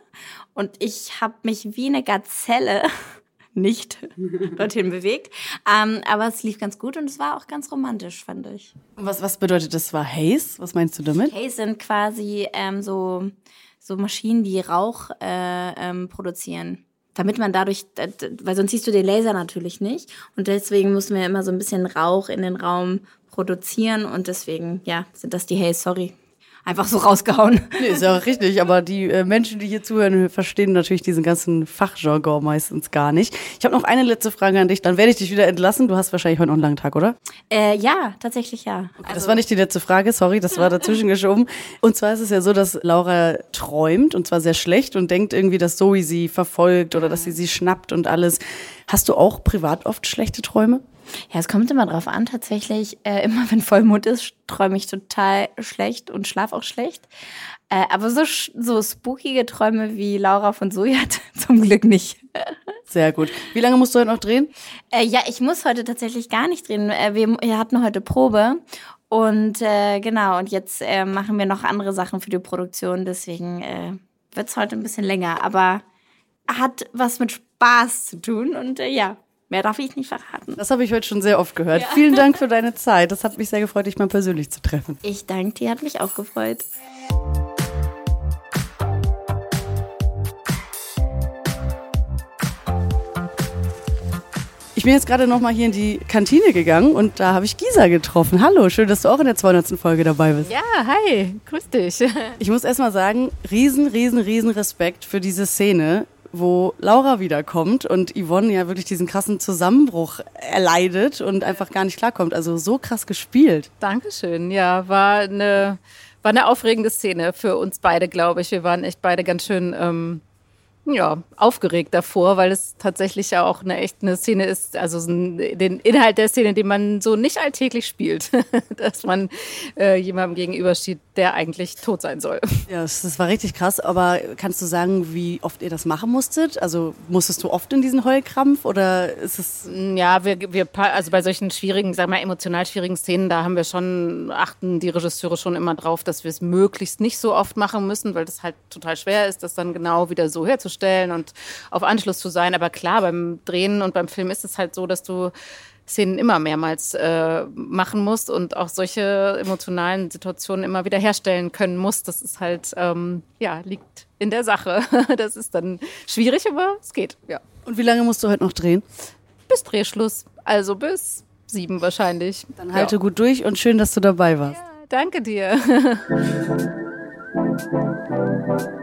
Und ich habe mich wie eine Gazelle nicht dorthin bewegt. Ähm, aber es lief ganz gut und es war auch ganz romantisch, fand ich. Was, was bedeutet das war Haze? Was meinst du damit? Haze sind quasi ähm, so, so Maschinen, die Rauch äh, ähm, produzieren. Damit man dadurch, weil sonst siehst du den Laser natürlich nicht. Und deswegen mussten wir immer so ein bisschen Rauch in den Raum produzieren. Und deswegen, ja, sind das die Haze, sorry einfach so rausgehauen. Nee, ist ja auch richtig, aber die äh, Menschen, die hier zuhören, verstehen natürlich diesen ganzen Fachjargon meistens gar nicht. Ich habe noch eine letzte Frage an dich, dann werde ich dich wieder entlassen. Du hast wahrscheinlich heute noch einen langen Tag, oder? Äh, ja, tatsächlich ja. Okay, also das war nicht die letzte Frage, sorry, das war dazwischen geschoben. Und zwar ist es ja so, dass Laura träumt und zwar sehr schlecht und denkt irgendwie, dass Zoe sie verfolgt oder dass sie sie schnappt und alles. Hast du auch privat oft schlechte Träume? Ja, es kommt immer drauf an, tatsächlich. Äh, immer wenn Vollmond ist, träume ich total schlecht und schlafe auch schlecht. Äh, aber so, so spookige Träume wie Laura von Soja zum Glück nicht. Sehr gut. Wie lange musst du heute noch drehen? Äh, ja, ich muss heute tatsächlich gar nicht drehen. Äh, wir, wir hatten heute Probe. Und äh, genau, und jetzt äh, machen wir noch andere Sachen für die Produktion. Deswegen äh, wird es heute ein bisschen länger. Aber hat was mit Spaß zu tun. Und äh, ja, Mehr darf ich nicht verraten. Das habe ich heute schon sehr oft gehört. Ja. Vielen Dank für deine Zeit. Das hat mich sehr gefreut, dich mal persönlich zu treffen. Ich danke dir, hat mich auch gefreut. Ich bin jetzt gerade noch mal hier in die Kantine gegangen und da habe ich Gisa getroffen. Hallo, schön, dass du auch in der 200. Folge dabei bist. Ja, hi, grüß dich. Ich muss erst mal sagen, riesen, riesen, riesen Respekt für diese Szene wo Laura wiederkommt und Yvonne ja wirklich diesen krassen Zusammenbruch erleidet und einfach gar nicht klarkommt. Also so krass gespielt. Dankeschön. Ja, war eine, war eine aufregende Szene für uns beide, glaube ich. Wir waren echt beide ganz schön ähm, ja, aufgeregt davor, weil es tatsächlich ja auch eine echt eine Szene ist, also den Inhalt der Szene, den man so nicht alltäglich spielt, dass man äh, jemandem gegenübersteht, der eigentlich tot sein soll. Ja, das war richtig krass, aber kannst du sagen, wie oft ihr das machen musstet? Also musstest du oft in diesen Heulkrampf oder ist es... Ja, wir, wir also bei solchen schwierigen, sagen wir emotional schwierigen Szenen, da haben wir schon, achten die Regisseure schon immer drauf, dass wir es möglichst nicht so oft machen müssen, weil das halt total schwer ist, das dann genau wieder so herzustellen stellen und auf Anschluss zu sein. Aber klar, beim Drehen und beim Film ist es halt so, dass du Szenen immer mehrmals äh, machen musst und auch solche emotionalen Situationen immer wieder herstellen können musst. Das ist halt, ähm, ja, liegt in der Sache. Das ist dann schwierig, aber es geht, ja. Und wie lange musst du heute noch drehen? Bis Drehschluss. Also bis sieben wahrscheinlich. Dann halte ja. gut durch und schön, dass du dabei warst. Ja, danke dir.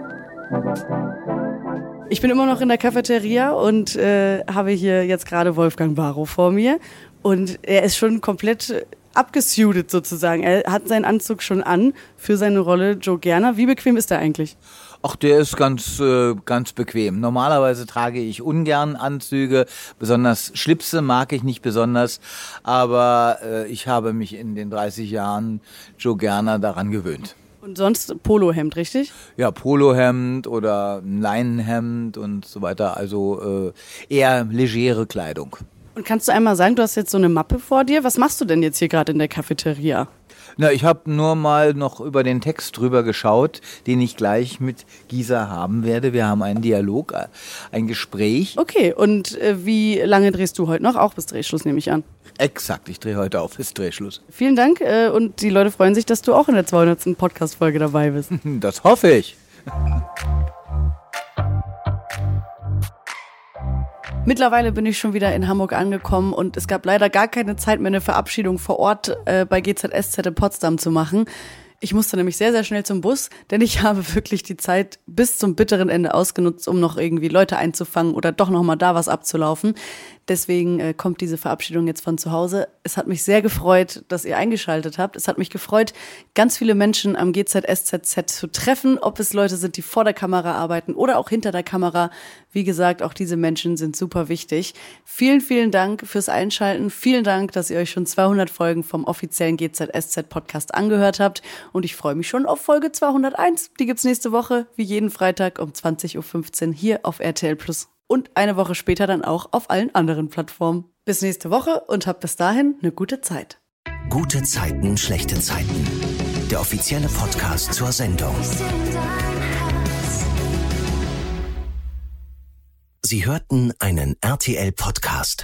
Ich bin immer noch in der Cafeteria und äh, habe hier jetzt gerade Wolfgang Barrow vor mir. Und er ist schon komplett abgesuited sozusagen. Er hat seinen Anzug schon an für seine Rolle Joe Gerner. Wie bequem ist er eigentlich? Ach, der ist ganz, äh, ganz bequem. Normalerweise trage ich ungern Anzüge, besonders Schlipse mag ich nicht besonders, aber äh, ich habe mich in den 30 Jahren Joe Gerner daran gewöhnt. Und sonst Polohemd, richtig? Ja, Polohemd oder ein Leinenhemd und so weiter. Also äh, eher legere Kleidung. Und kannst du einmal sagen, du hast jetzt so eine Mappe vor dir. Was machst du denn jetzt hier gerade in der Cafeteria? Na, ich habe nur mal noch über den Text drüber geschaut, den ich gleich mit Gisa haben werde. Wir haben einen Dialog, äh, ein Gespräch. Okay, und äh, wie lange drehst du heute noch? Auch bis Drehschluss, nehme ich an. Exakt, ich drehe heute auf bis Drehschluss. Vielen Dank äh, und die Leute freuen sich, dass du auch in der 200. Podcast-Folge dabei bist. Das hoffe ich. Mittlerweile bin ich schon wieder in Hamburg angekommen und es gab leider gar keine Zeit mehr, eine Verabschiedung vor Ort äh, bei GZSZ in Potsdam zu machen. Ich musste nämlich sehr, sehr schnell zum Bus, denn ich habe wirklich die Zeit bis zum bitteren Ende ausgenutzt, um noch irgendwie Leute einzufangen oder doch noch mal da was abzulaufen. Deswegen äh, kommt diese Verabschiedung jetzt von zu Hause. Es hat mich sehr gefreut, dass ihr eingeschaltet habt. Es hat mich gefreut, ganz viele Menschen am GZSZZ zu treffen, ob es Leute sind, die vor der Kamera arbeiten oder auch hinter der Kamera. Wie gesagt, auch diese Menschen sind super wichtig. Vielen, vielen Dank fürs Einschalten. Vielen Dank, dass ihr euch schon 200 Folgen vom offiziellen GZSZ Podcast angehört habt. Und ich freue mich schon auf Folge 201. Die gibt's nächste Woche, wie jeden Freitag um 20.15 Uhr hier auf RTL Plus und eine Woche später dann auch auf allen anderen Plattformen. Bis nächste Woche und habt bis dahin eine gute Zeit. Gute Zeiten, schlechte Zeiten. Der offizielle Podcast zur Sendung. Sie hörten einen RTL-Podcast.